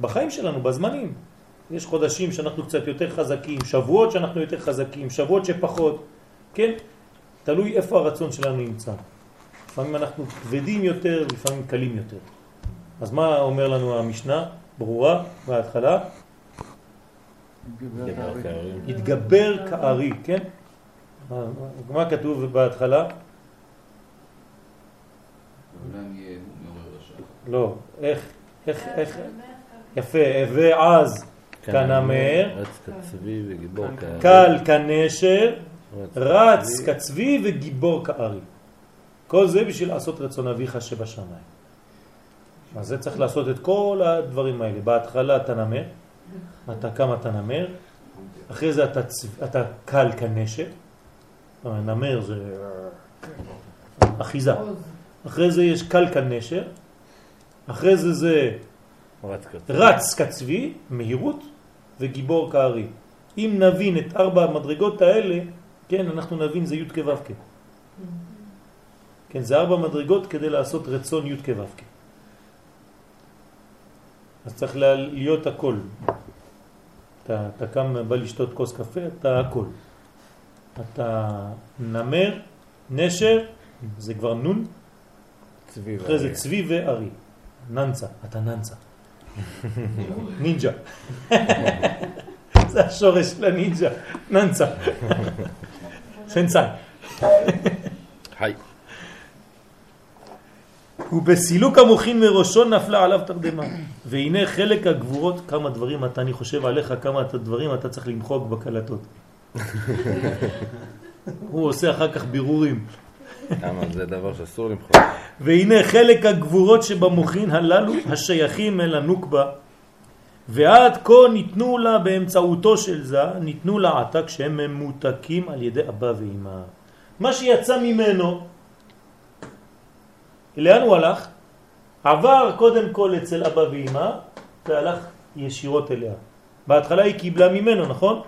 בחיים שלנו, בזמנים. יש חודשים שאנחנו קצת יותר חזקים, שבועות שאנחנו יותר חזקים, שבועות שפחות, כן? תלוי איפה הרצון שלנו נמצא. לפעמים אנחנו כבדים יותר, לפעמים קלים יותר. אז מה אומר לנו המשנה? ברורה, בהתחלה. התגבר כארי, כן? מה, כתוב בהתחלה? לא, איך, איך, איך, יפה, ועז כנמר, רץ כצבי וגיבור כארי. קל כנשר, רץ כצבי. וגיבור כארי. כל זה בשביל לעשות רצון אביך שבשמיים. אז זה צריך לעשות את כל הדברים האלה. בהתחלה אתה נמר, אתה קם אתה נמר, אחרי זה אתה, צב... אתה קל כנשר, נמר זה אחיזה. אחרי זה יש קל כנשר, אחרי זה זה. רץ כצבי, מהירות, וגיבור כארי. אם נבין את ארבע המדרגות האלה, כן, אנחנו נבין זה י' כו' כ'. כן, זה ארבע מדרגות כדי לעשות רצון י' כו' כ'. אז צריך לה- להיות הכל. אתה, אתה קם, בא לשתות כוס קפה, אתה הכל. אתה נמר, נשר, זה כבר נון, אחרי זה. צבי וארי. ננצה, אתה ננצה. נינג'ה. זה השורש של הנינג'ה, ננצה. סנסאי. חי. ובסילוק המוחין מראשו נפלה עליו תרדמה. והנה חלק הגבורות, כמה דברים אתה, אני חושב עליך, כמה אתה דברים אתה צריך למחוק בקלטות. הוא עושה אחר כך בירורים. למה זה דבר שאסור למחוק. והנה חלק הגבורות שבמוחין הללו השייכים אל הנוקבה ועד כה ניתנו לה באמצעותו של זה, ניתנו לה עתה כשהם ממותקים על ידי אבא ואמא. מה שיצא ממנו, לאן הוא הלך? עבר קודם כל אצל אבא ואמא והלך ישירות אליה. בהתחלה היא קיבלה ממנו, נכון?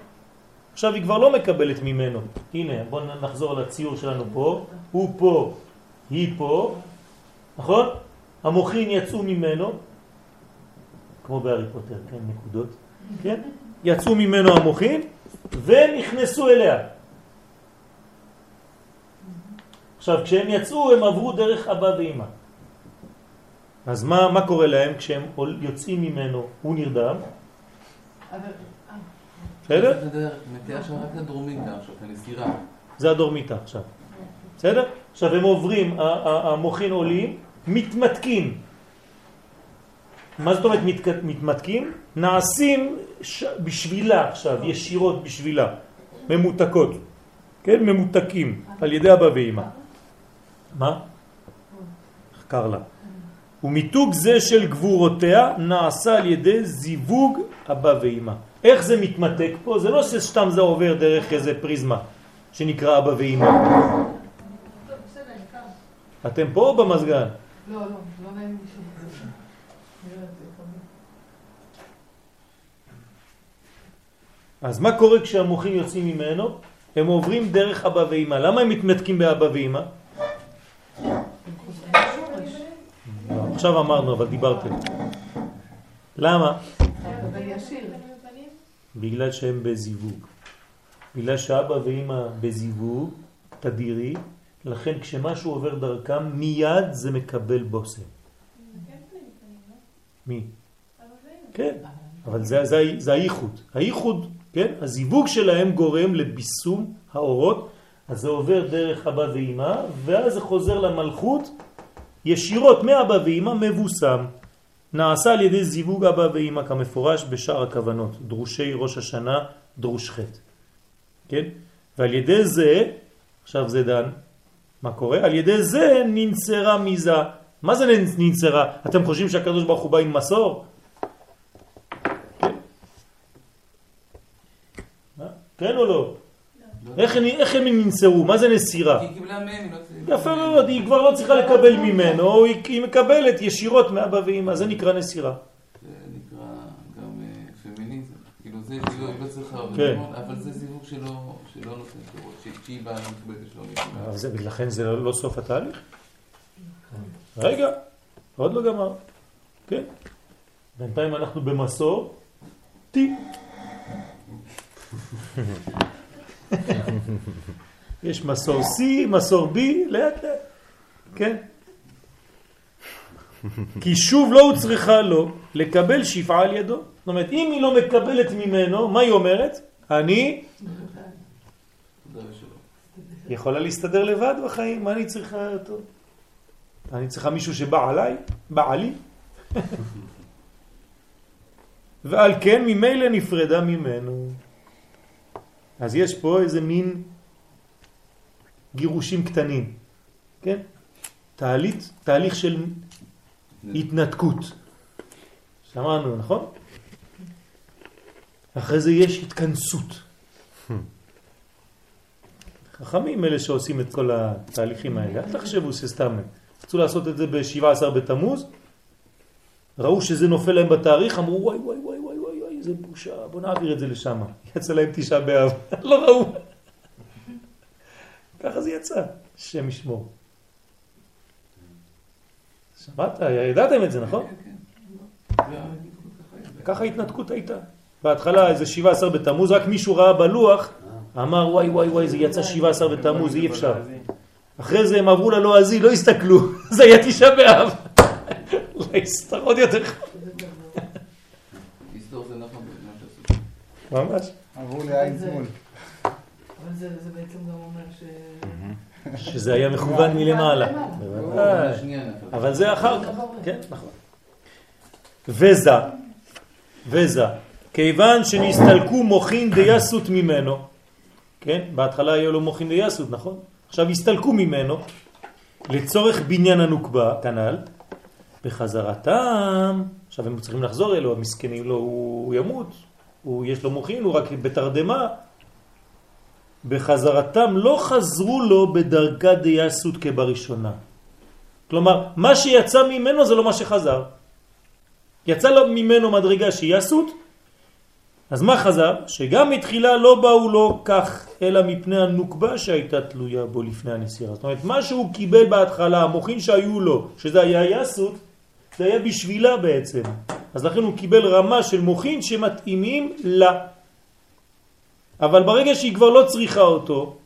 עכשיו היא כבר לא מקבלת ממנו. הנה, בואו נחזור לציור שלנו פה. הוא פה, היא פה, נכון? המוחין יצאו ממנו, כמו בהארי פוטר, כן, נקודות, כן? יצאו ממנו המוחין ונכנסו אליה. עכשיו, כשהם יצאו, הם עברו דרך אבא ואמא. אז מה, מה קורה להם כשהם יוצאים ממנו? הוא נרדם, אבל... בסדר? זה דרך, נטייה שם רק לדרומית גם עכשיו, הנסירה. זה הדורמיטה עכשיו. בסדר? עכשיו הם עוברים, המוחין עולים, מתמתקים. מה זאת אומרת מתק- מתמתקים? נעשים ש... בשבילה עכשיו, ישירות בשבילה, ממותקות, כן? ממותקים על ידי אבא ואמא. מה? חקר לה. ומיתוג זה של גבורותיה נעשה על ידי זיווג אבא ואמא. איך זה מתמתק פה? זה לא שסתם זה עובר דרך איזה פריזמה שנקרא אבא בסדר, אני כאן. אתם פה או במזגן? לא, לא, לא נעים. אז מה קורה כשהמוחים יוצאים ממנו? הם עוברים דרך אבא ואמא. למה הם מתמתקים באבא ואמא? עכשיו אמרנו, אבל דיברתם. למה? בגלל שהם בזיווג. בגלל שאבא ואמא בזיווג תדירי, לכן כשמשהו עובר דרכם, מיד זה מקבל בושם. מי? כן, אבל זה, זה, זה הייחוד. הייחוד, כן? הזיווג שלהם גורם לביסום האורות, אז זה עובר דרך אבא ואמא, ואז זה חוזר למלכות ישירות מאבא ואמא מבוסם. נעשה על ידי זיווג אבא ואמא כמפורש בשאר הכוונות, דרושי ראש השנה, דרוש חטא. כן? ועל ידי זה, עכשיו זה דן, מה קורה? על ידי זה ננצרה מיזה. מה זה ננצרה? אתם חושבים שהקדוש ברוך הוא בא עם מסור? כן? כן או לא? איך, הם- איך הם ננצרו? מה זה נסירה? היא קיבלה מהם, היא לא. יפה מאוד, היא כבר לא צריכה לקבל ממנו, היא, מקבלת ישירות מאבא ואמא, זה נקרא נסירה. זה נקרא גם אה, פמיניזם. כאילו זה, כאילו, היא לא כן. אבל זה זיווג שלא שלא נותן פירות, ש- שהיא באה ומקבלת שלא לכן זה לא, סוף התהליך. רגע, עוד לא גמר. כן. בינתיים אנחנו במסור T. יש מסור C, מסור B, לאט לאט. כן. כי שוב לא הוצרכה לו לקבל שפעה על ידו. זאת אומרת, אם היא לא מקבלת ממנו, מה היא אומרת? אני יכולה להסתדר לבד בחיים, מה אני צריכה אותו? אני צריכה מישהו שבא עליי, בא עלי. ועל כן ממילא נפרדה ממנו. אז יש פה איזה מין גירושים קטנים, כן? תהליך, תהליך של התנתקות. שמענו, נכון? אחרי זה יש התכנסות. חכמים אלה שעושים את כל התהליכים האלה. אל תחשבו שסתם. רצו לעשות את זה ב-17 בתמוז, ראו שזה נופל להם בתאריך, אמרו וואי וואי וואי וואי וואי, איזה בושה, בוא נעביר את זה לשם. יצא להם תשעה באב, לא ראו. ככה זה יצא, השם ישמור. שמעת? ידעתם את זה, נכון? כן, כן. ככה ההתנתקות הייתה. בהתחלה איזה 17 בתמוז, רק מישהו ראה בלוח, אמר וואי וואי וואי זה יצא 17 בתמוז, אי אפשר. אחרי זה הם עברו ללועזי, לא הסתכלו, זה היה תשעה באב. לא הסתר עוד יותר. נכון. ממש. עברו לעין שמאל. אבל זה זה בעצם גם אומר ש... שזה היה מכוון מלמעלה. אבל זה אחר כך, כן, נכון. וזה, וזה, כיוון שנסתלקו מוחין דייסות ממנו, כן? בהתחלה היה לו מוחין ויסות, נכון? עכשיו הסתלקו ממנו לצורך בניין הנוקבה, כנ"ל, בחזרתם, עכשיו הם צריכים לחזור אלו, המסכנים לו, הוא ימות, הוא, יש לו מוחין, הוא רק בתרדמה. בחזרתם לא חזרו לו בדרגה דייסות כבראשונה. כלומר, מה שיצא ממנו זה לא מה שחזר. יצא לו ממנו מדרגה שהיא יסות, אז מה חזר? שגם מתחילה לא באו לו כך, אלא מפני הנוקבה שהייתה תלויה בו לפני הנסירה. זאת אומרת, מה שהוא קיבל בהתחלה, המוחין שהיו לו, שזה היה יסות, זה היה בשבילה בעצם. אז לכן הוא קיבל רמה של מוחין שמתאימים לה. אבל ברגע שהיא כבר לא צריכה אותו,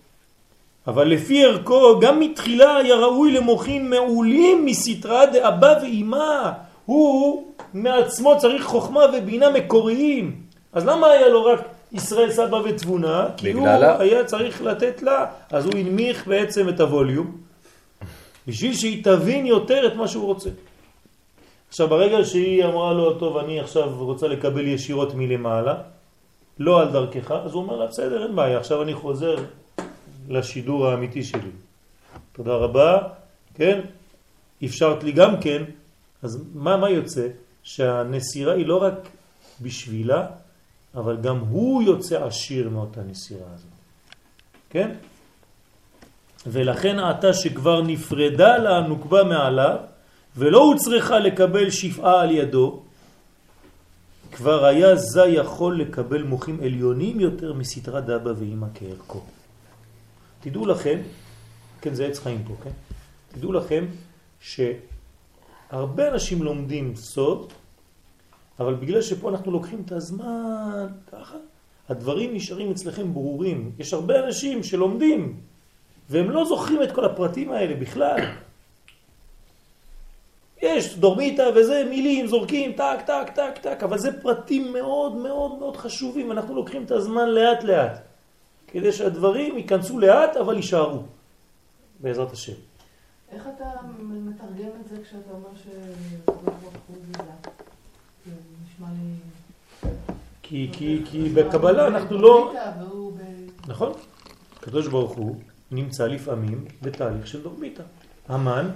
אבל לפי ערכו, גם מתחילה היה ראוי למוחין מעולים מסתרה דאבא ואימה. הוא מעצמו צריך חוכמה ובינה מקוריים. אז למה היה לו רק ישראל סבא ותבונה? כי הוא בגללה. היה צריך לתת לה, אז הוא הנמיך בעצם את הווליום, בשביל שהיא תבין יותר את מה שהוא רוצה. עכשיו ברגע שהיא אמרה לו, טוב אני עכשיו רוצה לקבל ישירות מלמעלה, לא על דרכך, אז הוא אומר לה, בסדר, אין בעיה, עכשיו אני חוזר לשידור האמיתי שלי. תודה רבה, כן? אפשרת לי גם כן, אז מה, מה יוצא? שהנסירה היא לא רק בשבילה, אבל גם הוא יוצא עשיר מאותה נסירה הזאת. כן? ולכן עתה שכבר נפרדה לה הנוקבה מעליו, ולא הוצרכה לקבל שפעה על ידו, כבר היה זה יכול לקבל מוחים עליונים יותר מסתרה דאבא ואימא כערכו. תדעו לכם, כן זה עץ חיים פה, כן? תדעו לכם שהרבה אנשים לומדים סוד, אבל בגלל שפה אנחנו לוקחים את הזמן ככה, הדברים נשארים אצלכם ברורים. יש הרבה אנשים שלומדים והם לא זוכרים את כל הפרטים האלה בכלל. יש דורמיטה וזה, מילים, זורקים, טק, טק, טק, טק, אבל זה פרטים מאוד מאוד מאוד חשובים, אנחנו לוקחים את הזמן לאט לאט, כדי שהדברים ייכנסו לאט אבל יישארו, בעזרת השם. איך אתה מתרגם את זה כשאתה אומר נשמע לי... כי, כי, כי בקבלה אנחנו לא... נכון? הקדוש ברוך הוא נמצא לפעמים בתהליך של דורמיטה. המן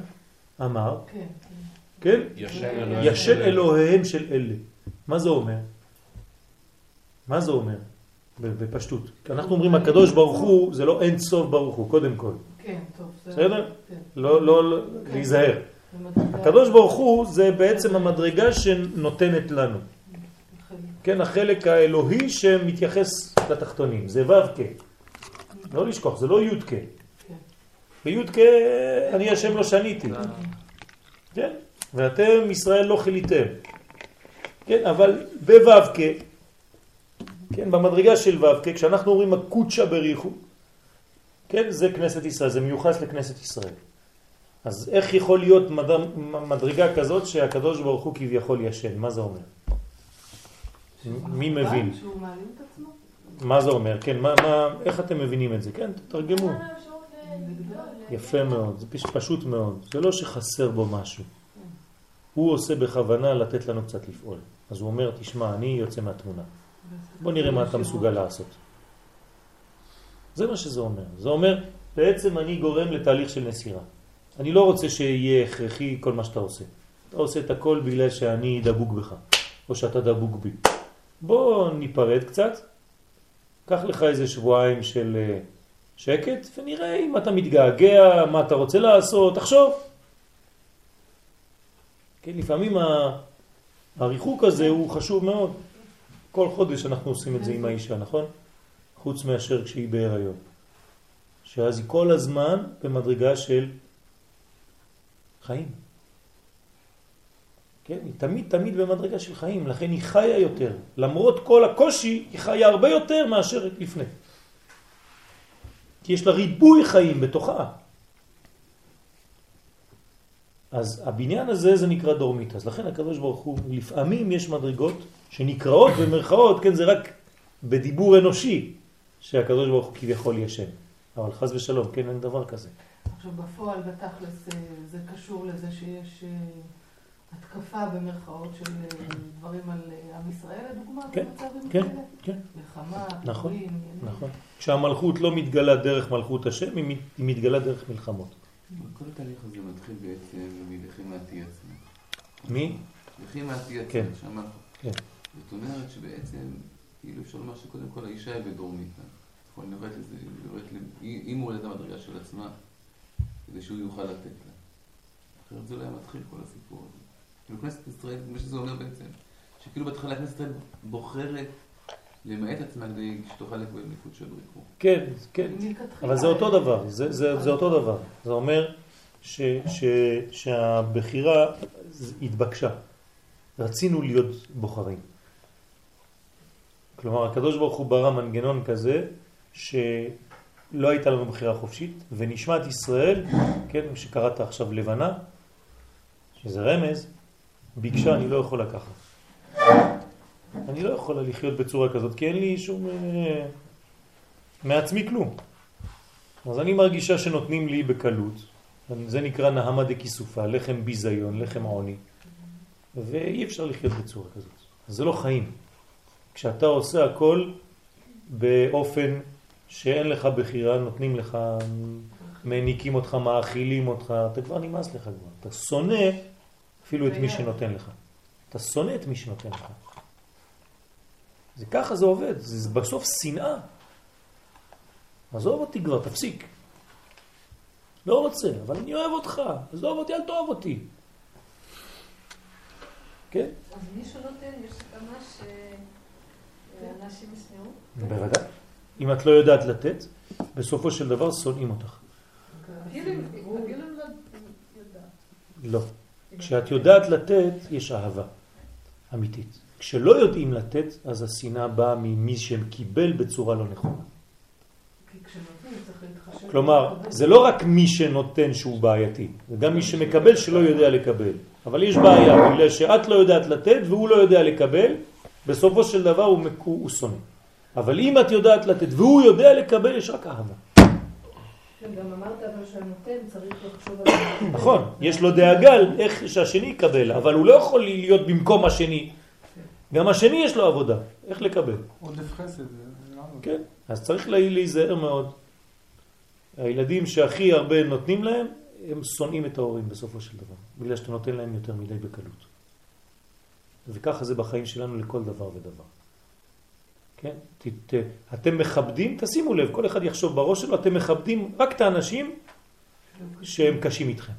אמר, כן, כן? כן. ישן אלוהיהם של אלה. מה זה אומר? מה זה אומר? בפשטות. אנחנו אומרים הקדוש ברוך הוא, זה לא אין סוף ברוך הוא, קודם כל. כן, טוב. זה- בסדר? כן. לא, לא, לא, להיזהר. זה מדרגה- הקדוש ברוך הוא זה בעצם המדרגה שנותנת לנו. חלק. כן, החלק האלוהי שמתייחס לתחתונים. זה ו' כ'. לא לשכוח, זה לא י' כ'. כן. בי' כ' אני השם לא שניתי. כן? ואתם ישראל לא חיליתם. כן, אבל בו' כ', כן, במדרגה של ו' כ', כשאנחנו אומרים הקודשה בריחו, כן, זה כנסת ישראל, זה מיוחס לכנסת ישראל. אז איך יכול להיות מד... מדרגה כזאת שהקדוש ברוך הוא כביכול ישן? מה זה אומר? מי מבין? מה זה אומר? כן, מה, מה, איך אתם מבינים את זה? כן, תתרגמו. יפה מאוד, זה פש- פשוט מאוד. זה לא שחסר בו משהו. הוא עושה בכוונה לתת לנו קצת לפעול. אז הוא אומר, תשמע, אני יוצא מהתמונה. בוא נראה מה אתה מסוגל לעשות. זה מה שזה אומר. זה אומר, בעצם אני גורם לתהליך של נסירה. אני לא רוצה שיהיה הכרחי כל מה שאתה עושה. אתה עושה את הכל בגלל שאני דבוק בך, או שאתה דבוק בי. בוא ניפרד קצת, קח לך איזה שבועיים של אה, שקט, ונראה אם אתה מתגעגע, מה אתה רוצה לעשות, תחשוב. כן, לפעמים הריחוק הזה הוא חשוב מאוד. כל חודש אנחנו עושים את זה עם האישה, נכון? חוץ מאשר כשהיא בהיריון. שאז היא כל הזמן במדרגה של חיים. כן, היא תמיד תמיד במדרגה של חיים, לכן היא חיה יותר. למרות כל הקושי, היא חיה הרבה יותר מאשר לפני. כי יש לה ריבוי חיים בתוכה. אז הבניין הזה זה נקרא דורמית. אז לכן הקדוש ברוך הוא, לפעמים יש מדרגות שנקראות במרכאות, כן, זה רק בדיבור אנושי שהקדוש ברוך הוא כביכול ישן. אבל חז ושלום, כן, אין דבר כזה. עכשיו בפועל, בתכלס, אה, זה קשור לזה שיש אה, התקפה במרכאות של אה, דברים על עם ישראל, לדוגמה, כן, במצבים כן, כאלה? כן. מלחמה, נכון, עניינים. נכון. כשהמלכות לא מתגלה דרך מלכות השם, היא מתגלה דרך מלחמות. כל התהליך הזה מתחיל בעצם מלחימתי עצמה. מי? לחימתי עצמה, כן. שמעת. כן. זאת אומרת שבעצם, כאילו אפשר לומר שקודם כל האישה היא בדרומית. נכון, היא יורדת לזה, היא יורדת היא היא מורדת למדרגה של עצמה, כדי שהוא יוכל לתת לה. אחרת זה לא היה מתחיל כל הסיפור הזה. כאילו כנסת ישראל, מה שזה אומר בעצם, שכאילו בהתחלה כנסת ישראל בוחרת למעט עצמה כדי שתוכל לקבל מלכות של בריחו. כן, כן. אבל זה אותו דבר, זה, זה, זה אותו דבר. זה אומר ש, ש, שהבחירה התבקשה. רצינו להיות בוחרים. כלומר, הקדוש ברוך הוא ברא מנגנון כזה שלא הייתה לנו בחירה חופשית, ונשמת ישראל, כן, שקראת עכשיו לבנה, שזה רמז, ביקשה, אני לא יכול לקחת. אני לא יכולה לחיות בצורה כזאת, כי אין לי שום... אה, מעצמי כלום. אז אני מרגישה שנותנים לי בקלות, זה נקרא נהמה דקיסופה, לחם ביזיון, לחם עוני, ואי אפשר לחיות בצורה כזאת. זה לא חיים. כשאתה עושה הכל באופן שאין לך בחירה, נותנים לך, מעניקים אותך, מאכילים אותך, אתה כבר נמאס לך כבר. אתה שונא אפילו את מי שנותן לך. אתה שונא את מי שנותן לך. זה ככה זה עובד, זה בסוף שנאה. עזוב אותי כבר, תפסיק. לא רוצה, אבל אני אוהב אותך. עזוב אותי, אל תאהב אותי. כן? אז מי שנותן, יש סכנה שאנשים ישנאו? בוודאי. אם את לא יודעת לתת, בסופו של דבר שונאים אותך. לא. לא. כשאת יודעת לתת, יש אהבה אמיתית. כשלא יודעים לתת, אז השנאה באה ממי שקיבל בצורה לא נכונה. כלומר, זה לא רק מי שנותן שהוא בעייתי, זה גם מי שמקבל שלא יודע לקבל. אבל יש בעיה, בגלל שאת לא יודעת לתת והוא לא יודע לקבל, בסופו של דבר הוא, מקו, הוא שונא. אבל אם את יודעת לתת והוא יודע לקבל, יש רק אהבה. כן, גם אמרת אבל שהנותן צריך לחשוב על. נכון, יש לו דאגה איך שהשני יקבל, אבל הוא לא יכול להיות במקום השני. גם השני יש לו עבודה, איך לקבל. עודף חסד. כן, אז צריך לה- להיזהר מאוד. הילדים שהכי הרבה נותנים להם, הם שונאים את ההורים בסופו של דבר, בגלל שאתה נותן להם יותר מדי בקלות. וככה זה בחיים שלנו לכל דבר ודבר. כן? ת, ת, אתם מכבדים, תשימו לב, כל אחד יחשוב בראש שלו, אתם מכבדים רק את האנשים שהם קשים איתכם.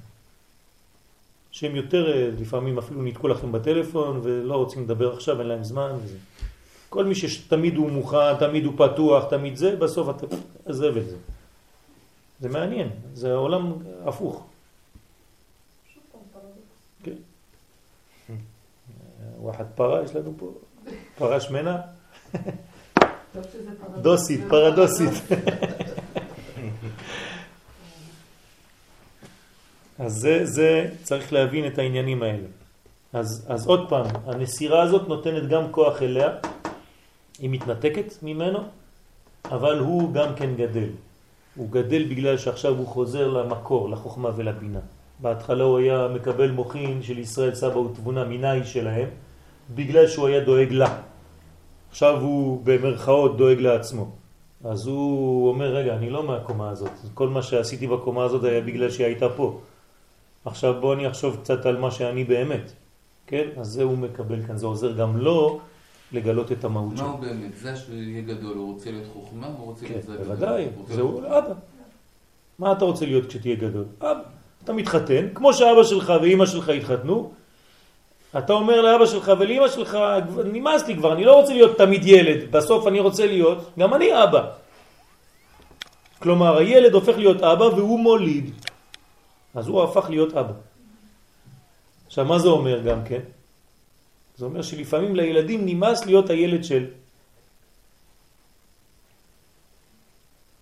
שהם יותר, אה, לפעמים אפילו ניתקו לכם בטלפון ולא רוצים לדבר עכשיו, אין להם זמן וזה. כל מי שתמיד הוא מוכן, תמיד הוא פתוח, תמיד זה, בסוף אתה עזב את זה. זה מעניין, זה העולם הפוך. כן. וואחד פרה יש לנו פה, פרה שמנה. דוסית, פרדוסית. פרדוקס. אז זה, זה, צריך להבין את העניינים האלה. אז, אז עוד פעם, הנסירה הזאת נותנת גם כוח אליה, היא מתנתקת ממנו, אבל הוא גם כן גדל. הוא גדל בגלל שעכשיו הוא חוזר למקור, לחוכמה ולבינה. בהתחלה הוא היה מקבל מוחין של ישראל סבא ותבונה מיני שלהם, בגלל שהוא היה דואג לה. עכשיו הוא במרכאות דואג לעצמו. אז הוא אומר, רגע, אני לא מהקומה הזאת. כל מה שעשיתי בקומה הזאת היה בגלל שהיא הייתה פה. עכשיו בוא אני אחשוב קצת על מה שאני באמת. כן? אז זה הוא מקבל כאן. זה עוזר גם לו לגלות את המהות מה שלו. הוא באמת? זה שהוא יהיה גדול, הוא רוצה להיות חוכמה, הוא רוצה כן, להיות זה הגדול? בוודאי, זהו אבא. מה אתה רוצה להיות כשתהיה גדול? אבא. אתה מתחתן, כמו שאבא שלך ואימא שלך התחתנו, אתה אומר לאבא שלך ולאמא שלך, נמאס לי כבר, אני לא רוצה להיות תמיד ילד, בסוף אני רוצה להיות, גם אני אבא. כלומר, הילד הופך להיות אבא והוא מוליד, אז הוא הפך להיות אבא. עכשיו, מה זה אומר גם כן? זה אומר שלפעמים לילדים נמאס להיות הילד של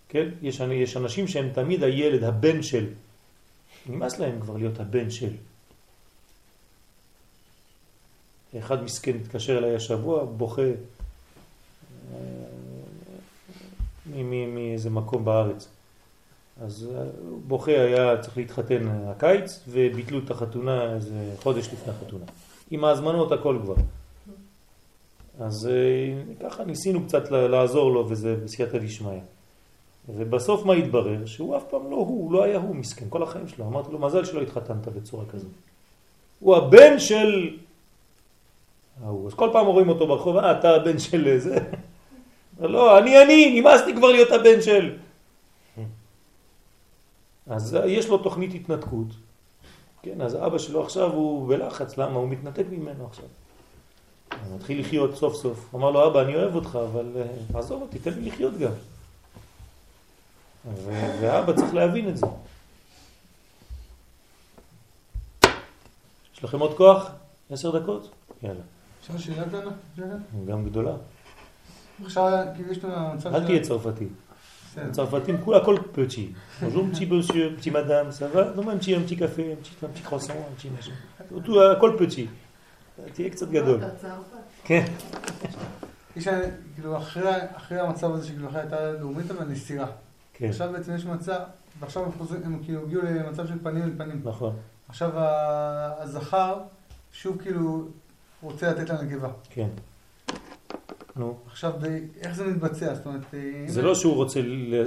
כן? יש, יש אנשים שהם תמיד הילד, הבן של. נמאס להם כבר להיות הבן של. אחד מסכן התקשר אליי השבוע, בוכה אה, מאיזה מקום בארץ. אז אה, בוכה היה צריך להתחתן הקיץ, וביטלו את החתונה איזה חודש לפני החתונה. עם ההזמנות הכל כבר. אז אה, ככה ניסינו קצת לעזור לו, וזה בסייעתא דשמיא. ובסוף מה התברר? שהוא אף פעם לא הוא, הוא לא היה הוא מסכן, כל החיים שלו. אמרתי לו, מזל שלא התחתנת בצורה כזאת. הוא הבן של... ההוא. אז כל פעם רואים אותו ברחוב, אה, אתה הבן של זה. לא, אני אני, נמאס לי כבר להיות הבן של... אז יש לו תוכנית התנתקות. כן, אז אבא שלו עכשיו הוא בלחץ, למה? הוא מתנתק ממנו עכשיו. הוא מתחיל לחיות סוף סוף. אמר לו, אבא, אני אוהב אותך, אבל uh, עזוב אותי, תן לי לחיות גם. ואבא צריך להבין את זה. יש לכם עוד כוח? עשר דקות? יאללה. אפשר שאלה קטנה? גם גדולה. עכשיו, כאילו יש לנו אל תהיה צרפתי. בסדר. צרפתים, כולה הכל פצ'י. monsieur, petit madame, ça va? non, un petit, un petit café, un petit, petit croissant, un petit tout, הכל פצ'י. תהיה קצת גדול. כן. יש כאילו, אחרי המצב הזה שכאילו אחרי הייתה לאומית אבל נסירה. כן, עכשיו בעצם יש מצב, ועכשיו הם חוזרים, הם כאילו הגיעו למצב של פנים אל פנים. נכון. עכשיו הזכר, שוב כאילו, רוצה לתת לנקבה. כן. נו. עכשיו, איך זה מתבצע? זאת אומרת, אה, זה לא שהוא רוצה,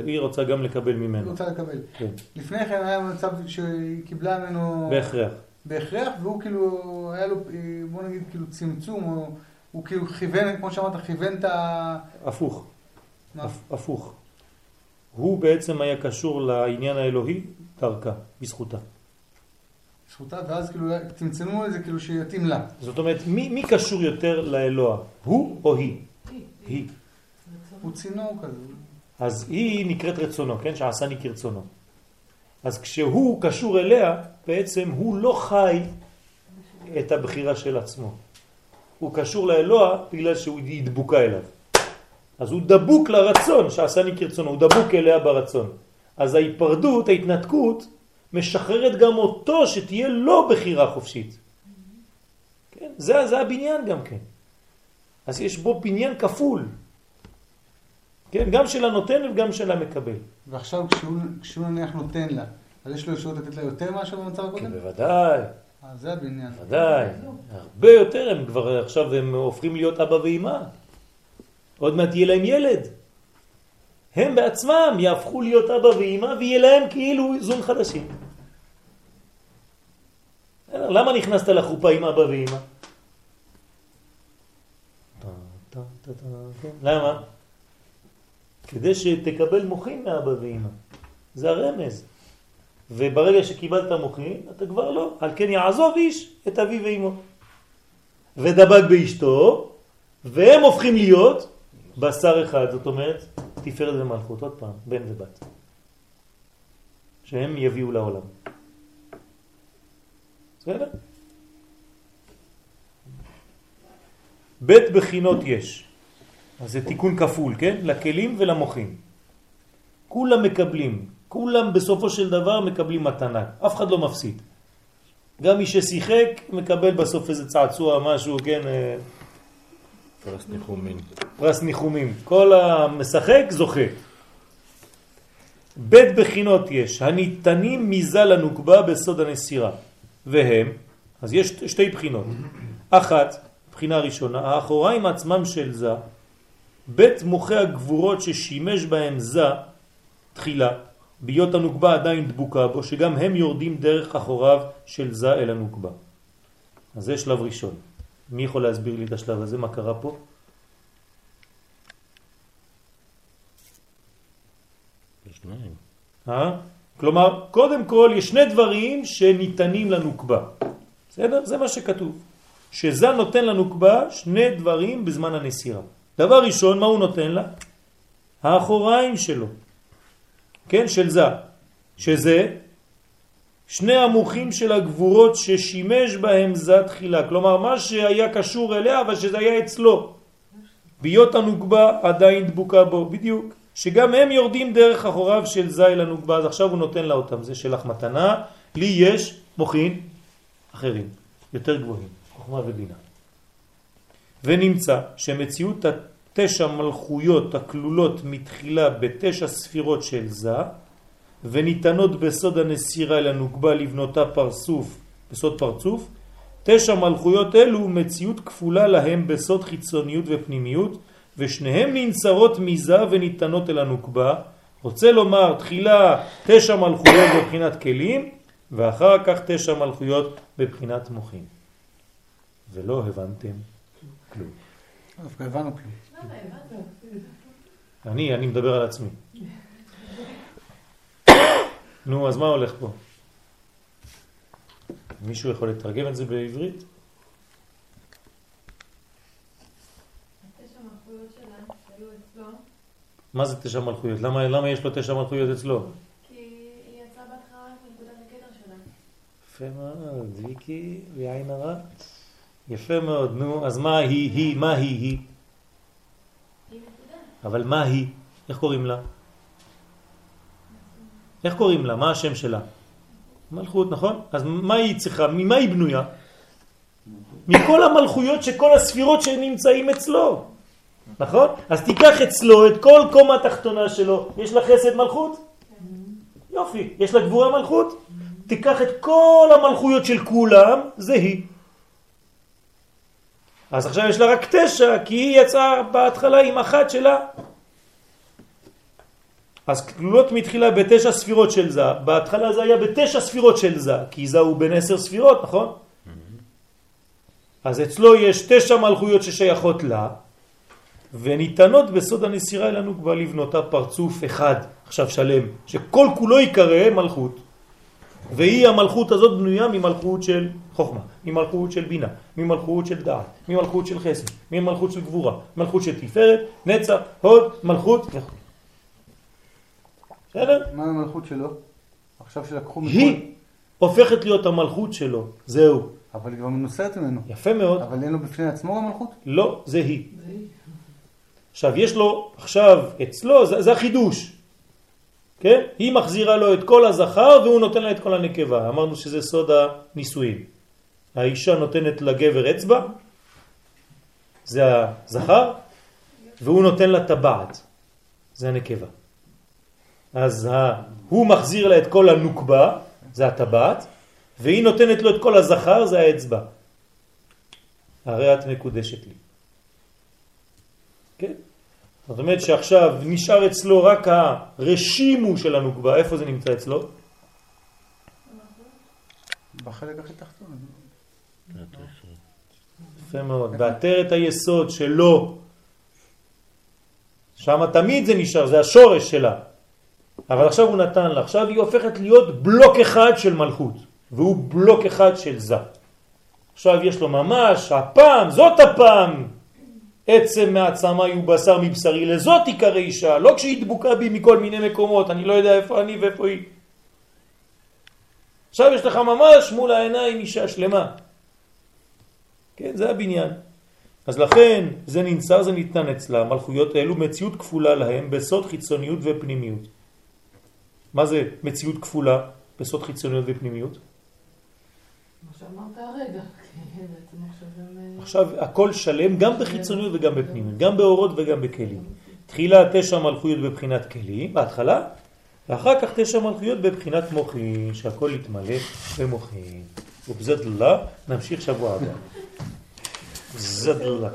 היא רוצה גם לקבל היא ממנו. רוצה לקבל. כן. לפני כן היה מצב שהיא קיבלה ממנו... בהכרח. בהכרח, והוא כאילו, היה לו, אה, בוא נגיד, כאילו צמצום, או הוא כאילו כיוון, כמו שאמרת, כיוון את ה... הפוך. מה? הפ- הפוך. הוא בעצם היה קשור לעניין האלוהי דרכה, בזכותה. זכותה, ואז כאילו צמצמו את זה כאילו שיתאים לה. זאת אומרת, מי, מי קשור יותר לאלוה? הוא או היא? היא. הוא צינור כזה. אז היא נקראת רצונו, כן? שעשני כרצונו. אז כשהוא קשור אליה, בעצם הוא לא חי את הבחירה של עצמו. הוא קשור לאלוה בגלל שהיא דבוקה אליו. אז הוא דבוק לרצון שעשני כרצונו, הוא דבוק אליה ברצון. אז ההיפרדות, ההתנתקות, משחררת גם אותו שתהיה לא בחירה חופשית. כן? זה, זה הבניין גם כן. אז יש בו בניין כפול. כן? גם של הנותן וגם של המקבל. ועכשיו כשהוא, כשהוא נניח נותן לה, אז יש לו אפשרות לתת לה יותר מאשר במצב כן, הקודם? בוודאי, אה, זה הבניין. ודאי. הרבה יותר, הם כבר עכשיו הם הופכים להיות אבא ואמא. עוד מעט יהיה להם ילד. הם בעצמם יהפכו להיות אבא ואמא ויהיה להם כאילו זון חדשים. למה נכנסת לחופה עם אבא ואמא? למה? כדי שתקבל מוחין מאבא ואמא. זה הרמז. וברגע שקיבלת מוחין, אתה כבר לא. על כן יעזוב איש את אביו ואמו. ודבק באשתו, והם הופכים להיות בשר אחד. זאת אומרת, תפארת ומלכות. עוד פעם, בן ובת. שהם יביאו לעולם. בסדר? בית בחינות יש. אז זה תיקון כפול, כן? לכלים ולמוחים. כולם מקבלים, כולם בסופו של דבר מקבלים מתנה, אף אחד לא מפסיד. גם מי ששיחק מקבל בסוף איזה צעצוע, משהו, כן, אה, פרס ניחומין. פרס ניחומים. כל המשחק זוכה. בית בחינות יש, הניתנים מזה לנוקבה בסוד הנסירה. והם, אז יש שתי בחינות. אחת, בחינה ראשונה, האחוריים עצמם של זה, בית מוחי הגבורות ששימש בהם זה תחילה, ביות הנוקבה עדיין דבוקה בו, שגם הם יורדים דרך אחוריו של זה אל הנוקבה. אז זה שלב ראשון. מי יכול להסביר לי את השלב הזה? מה קרה פה? שניים. אה? כלומר, קודם כל יש שני דברים שניתנים לנוקבה. בסדר? זה מה שכתוב. שזה נותן לנוקבה שני דברים בזמן הנסירה. דבר ראשון, מה הוא נותן לה? האחוריים שלו. כן, של זה. שזה שני המוחים של הגבורות ששימש בהם זה תחילה. כלומר, מה שהיה קשור אליה, אבל שזה היה אצלו. ביות הנוקבה עדיין דבוקה בו, בדיוק. שגם הם יורדים דרך אחוריו של זי לנוקבה, אז עכשיו הוא נותן לה אותם. זה שלך מתנה, לי יש מוחין אחרים, יותר גבוהים, חוכמה ובינה. ונמצא שמציאות התשע מלכויות הכלולות מתחילה בתשע ספירות של זה, וניתנות בסוד הנסירה אל הנוקבה לבנותה פרצוף, בסוד פרצוף, תשע מלכויות אלו מציאות כפולה להם בסוד חיצוניות ופנימיות, ושניהם ננצרות מזה וניתנות אל הנוקבה. רוצה לומר תחילה תשע מלכויות בבחינת כלים, ואחר כך תשע מלכויות בבחינת מוחים. ולא הבנתם כלום. דווקא הבנו כלום. אני, אני מדבר על עצמי. נו, אז מה הולך פה? מישהו יכול לתרגם את זה בעברית? מה זה תשע מלכויות? למה, למה יש לו תשע מלכויות אצלו? כי היא יצאה בהתחלה רק מנקודת הקטר שלה. יפה מאוד, ויקי, בעין הרע. יפה מאוד, נו, אז מה היא, היא, מה היא, היא? אבל מה היא? איך קוראים לה? איך קוראים לה? מה השם שלה? מלכות, נכון? אז מה היא צריכה? ממה היא בנויה? מכל המלכויות שכל הספירות שנמצאים אצלו. נכון? אז תיקח אצלו את כל קומה התחתונה שלו. יש לה חסד מלכות? יופי. יש לה גבורה מלכות? תיקח את כל המלכויות של כולם, זה היא. אז עכשיו יש לה רק תשע, כי היא יצאה בהתחלה עם אחת שלה. אז כלולות מתחילה בתשע ספירות של זה. בהתחלה זה היה בתשע ספירות של זה, כי זה הוא בין עשר ספירות, נכון? אז אצלו יש תשע מלכויות ששייכות לה, וניתנות בסוד הנסירה אל הנוקבה לבנותה פרצוף אחד, עכשיו שלם, שכל כולו יקרא מלכות. והיא המלכות הזאת בנויה ממלכות של חוכמה, ממלכות של בינה, ממלכות של דעת, ממלכות של חסד, ממלכות של גבורה, מלכות של תפארת, נצח, הוד, מלכות וכו'. בסדר? מה המלכות שלו? עכשיו שלקחו מכל... היא הופכת להיות המלכות שלו, זהו. אבל היא כבר מנוסרת ממנו. יפה מאוד. אבל אין לו בפני עצמו גם מלכות? לא. זה היא. עכשיו, יש לו, עכשיו, אצלו, זה, זה החידוש. כן? היא מחזירה לו את כל הזכר והוא נותן לה את כל הנקבה. אמרנו שזה סוד הנישואים. האישה נותנת לגבר אצבע, זה הזכר, והוא נותן לה טבעת, זה הנקבה. אז ה... הוא מחזיר לה את כל הנוקבה, זה הטבעת, והיא נותנת לו את כל הזכר, זה האצבע. הרי את מקודשת לי. כן? זאת אומרת שעכשיו נשאר אצלו רק הרשימו של הנוקבה, איפה זה נמצא אצלו? בחלק הכי תחתון. יפה מאוד, בעטרת היסוד שלו, שם תמיד זה נשאר, זה השורש שלה. אבל עכשיו הוא נתן לה, עכשיו היא הופכת להיות בלוק אחד של מלכות, והוא בלוק אחד של זה. עכשיו יש לו ממש, הפעם, זאת הפעם, עצם מעצמה הוא בשר מבשרי, לזאת עיקר אישה, לא כשהיא דבוקה בי מכל מיני מקומות, אני לא יודע איפה אני ואיפה היא. עכשיו יש לך ממש מול העיניים אישה שלמה. כן, זה הבניין. אז לכן זה ננצר, זה ניתן אצלה, מלכויות האלו מציאות כפולה להם בסוד חיצוניות ופנימיות. מה זה מציאות כפולה בסוד חיצוניות ופנימיות? מה שאמרת הרגע. עכשיו הם... אה, עכשיו הכל שלם גם בחיצוניות וגם בפנימיות, גם באורות וגם בכלים. תחילה תשע מלכויות בבחינת כלים, בהתחלה, ואחר כך תשע מלכויות בבחינת מוחין, שהכל יתמלא במוחין. ובזאת לה נמשיך שבוע הבא. Задла.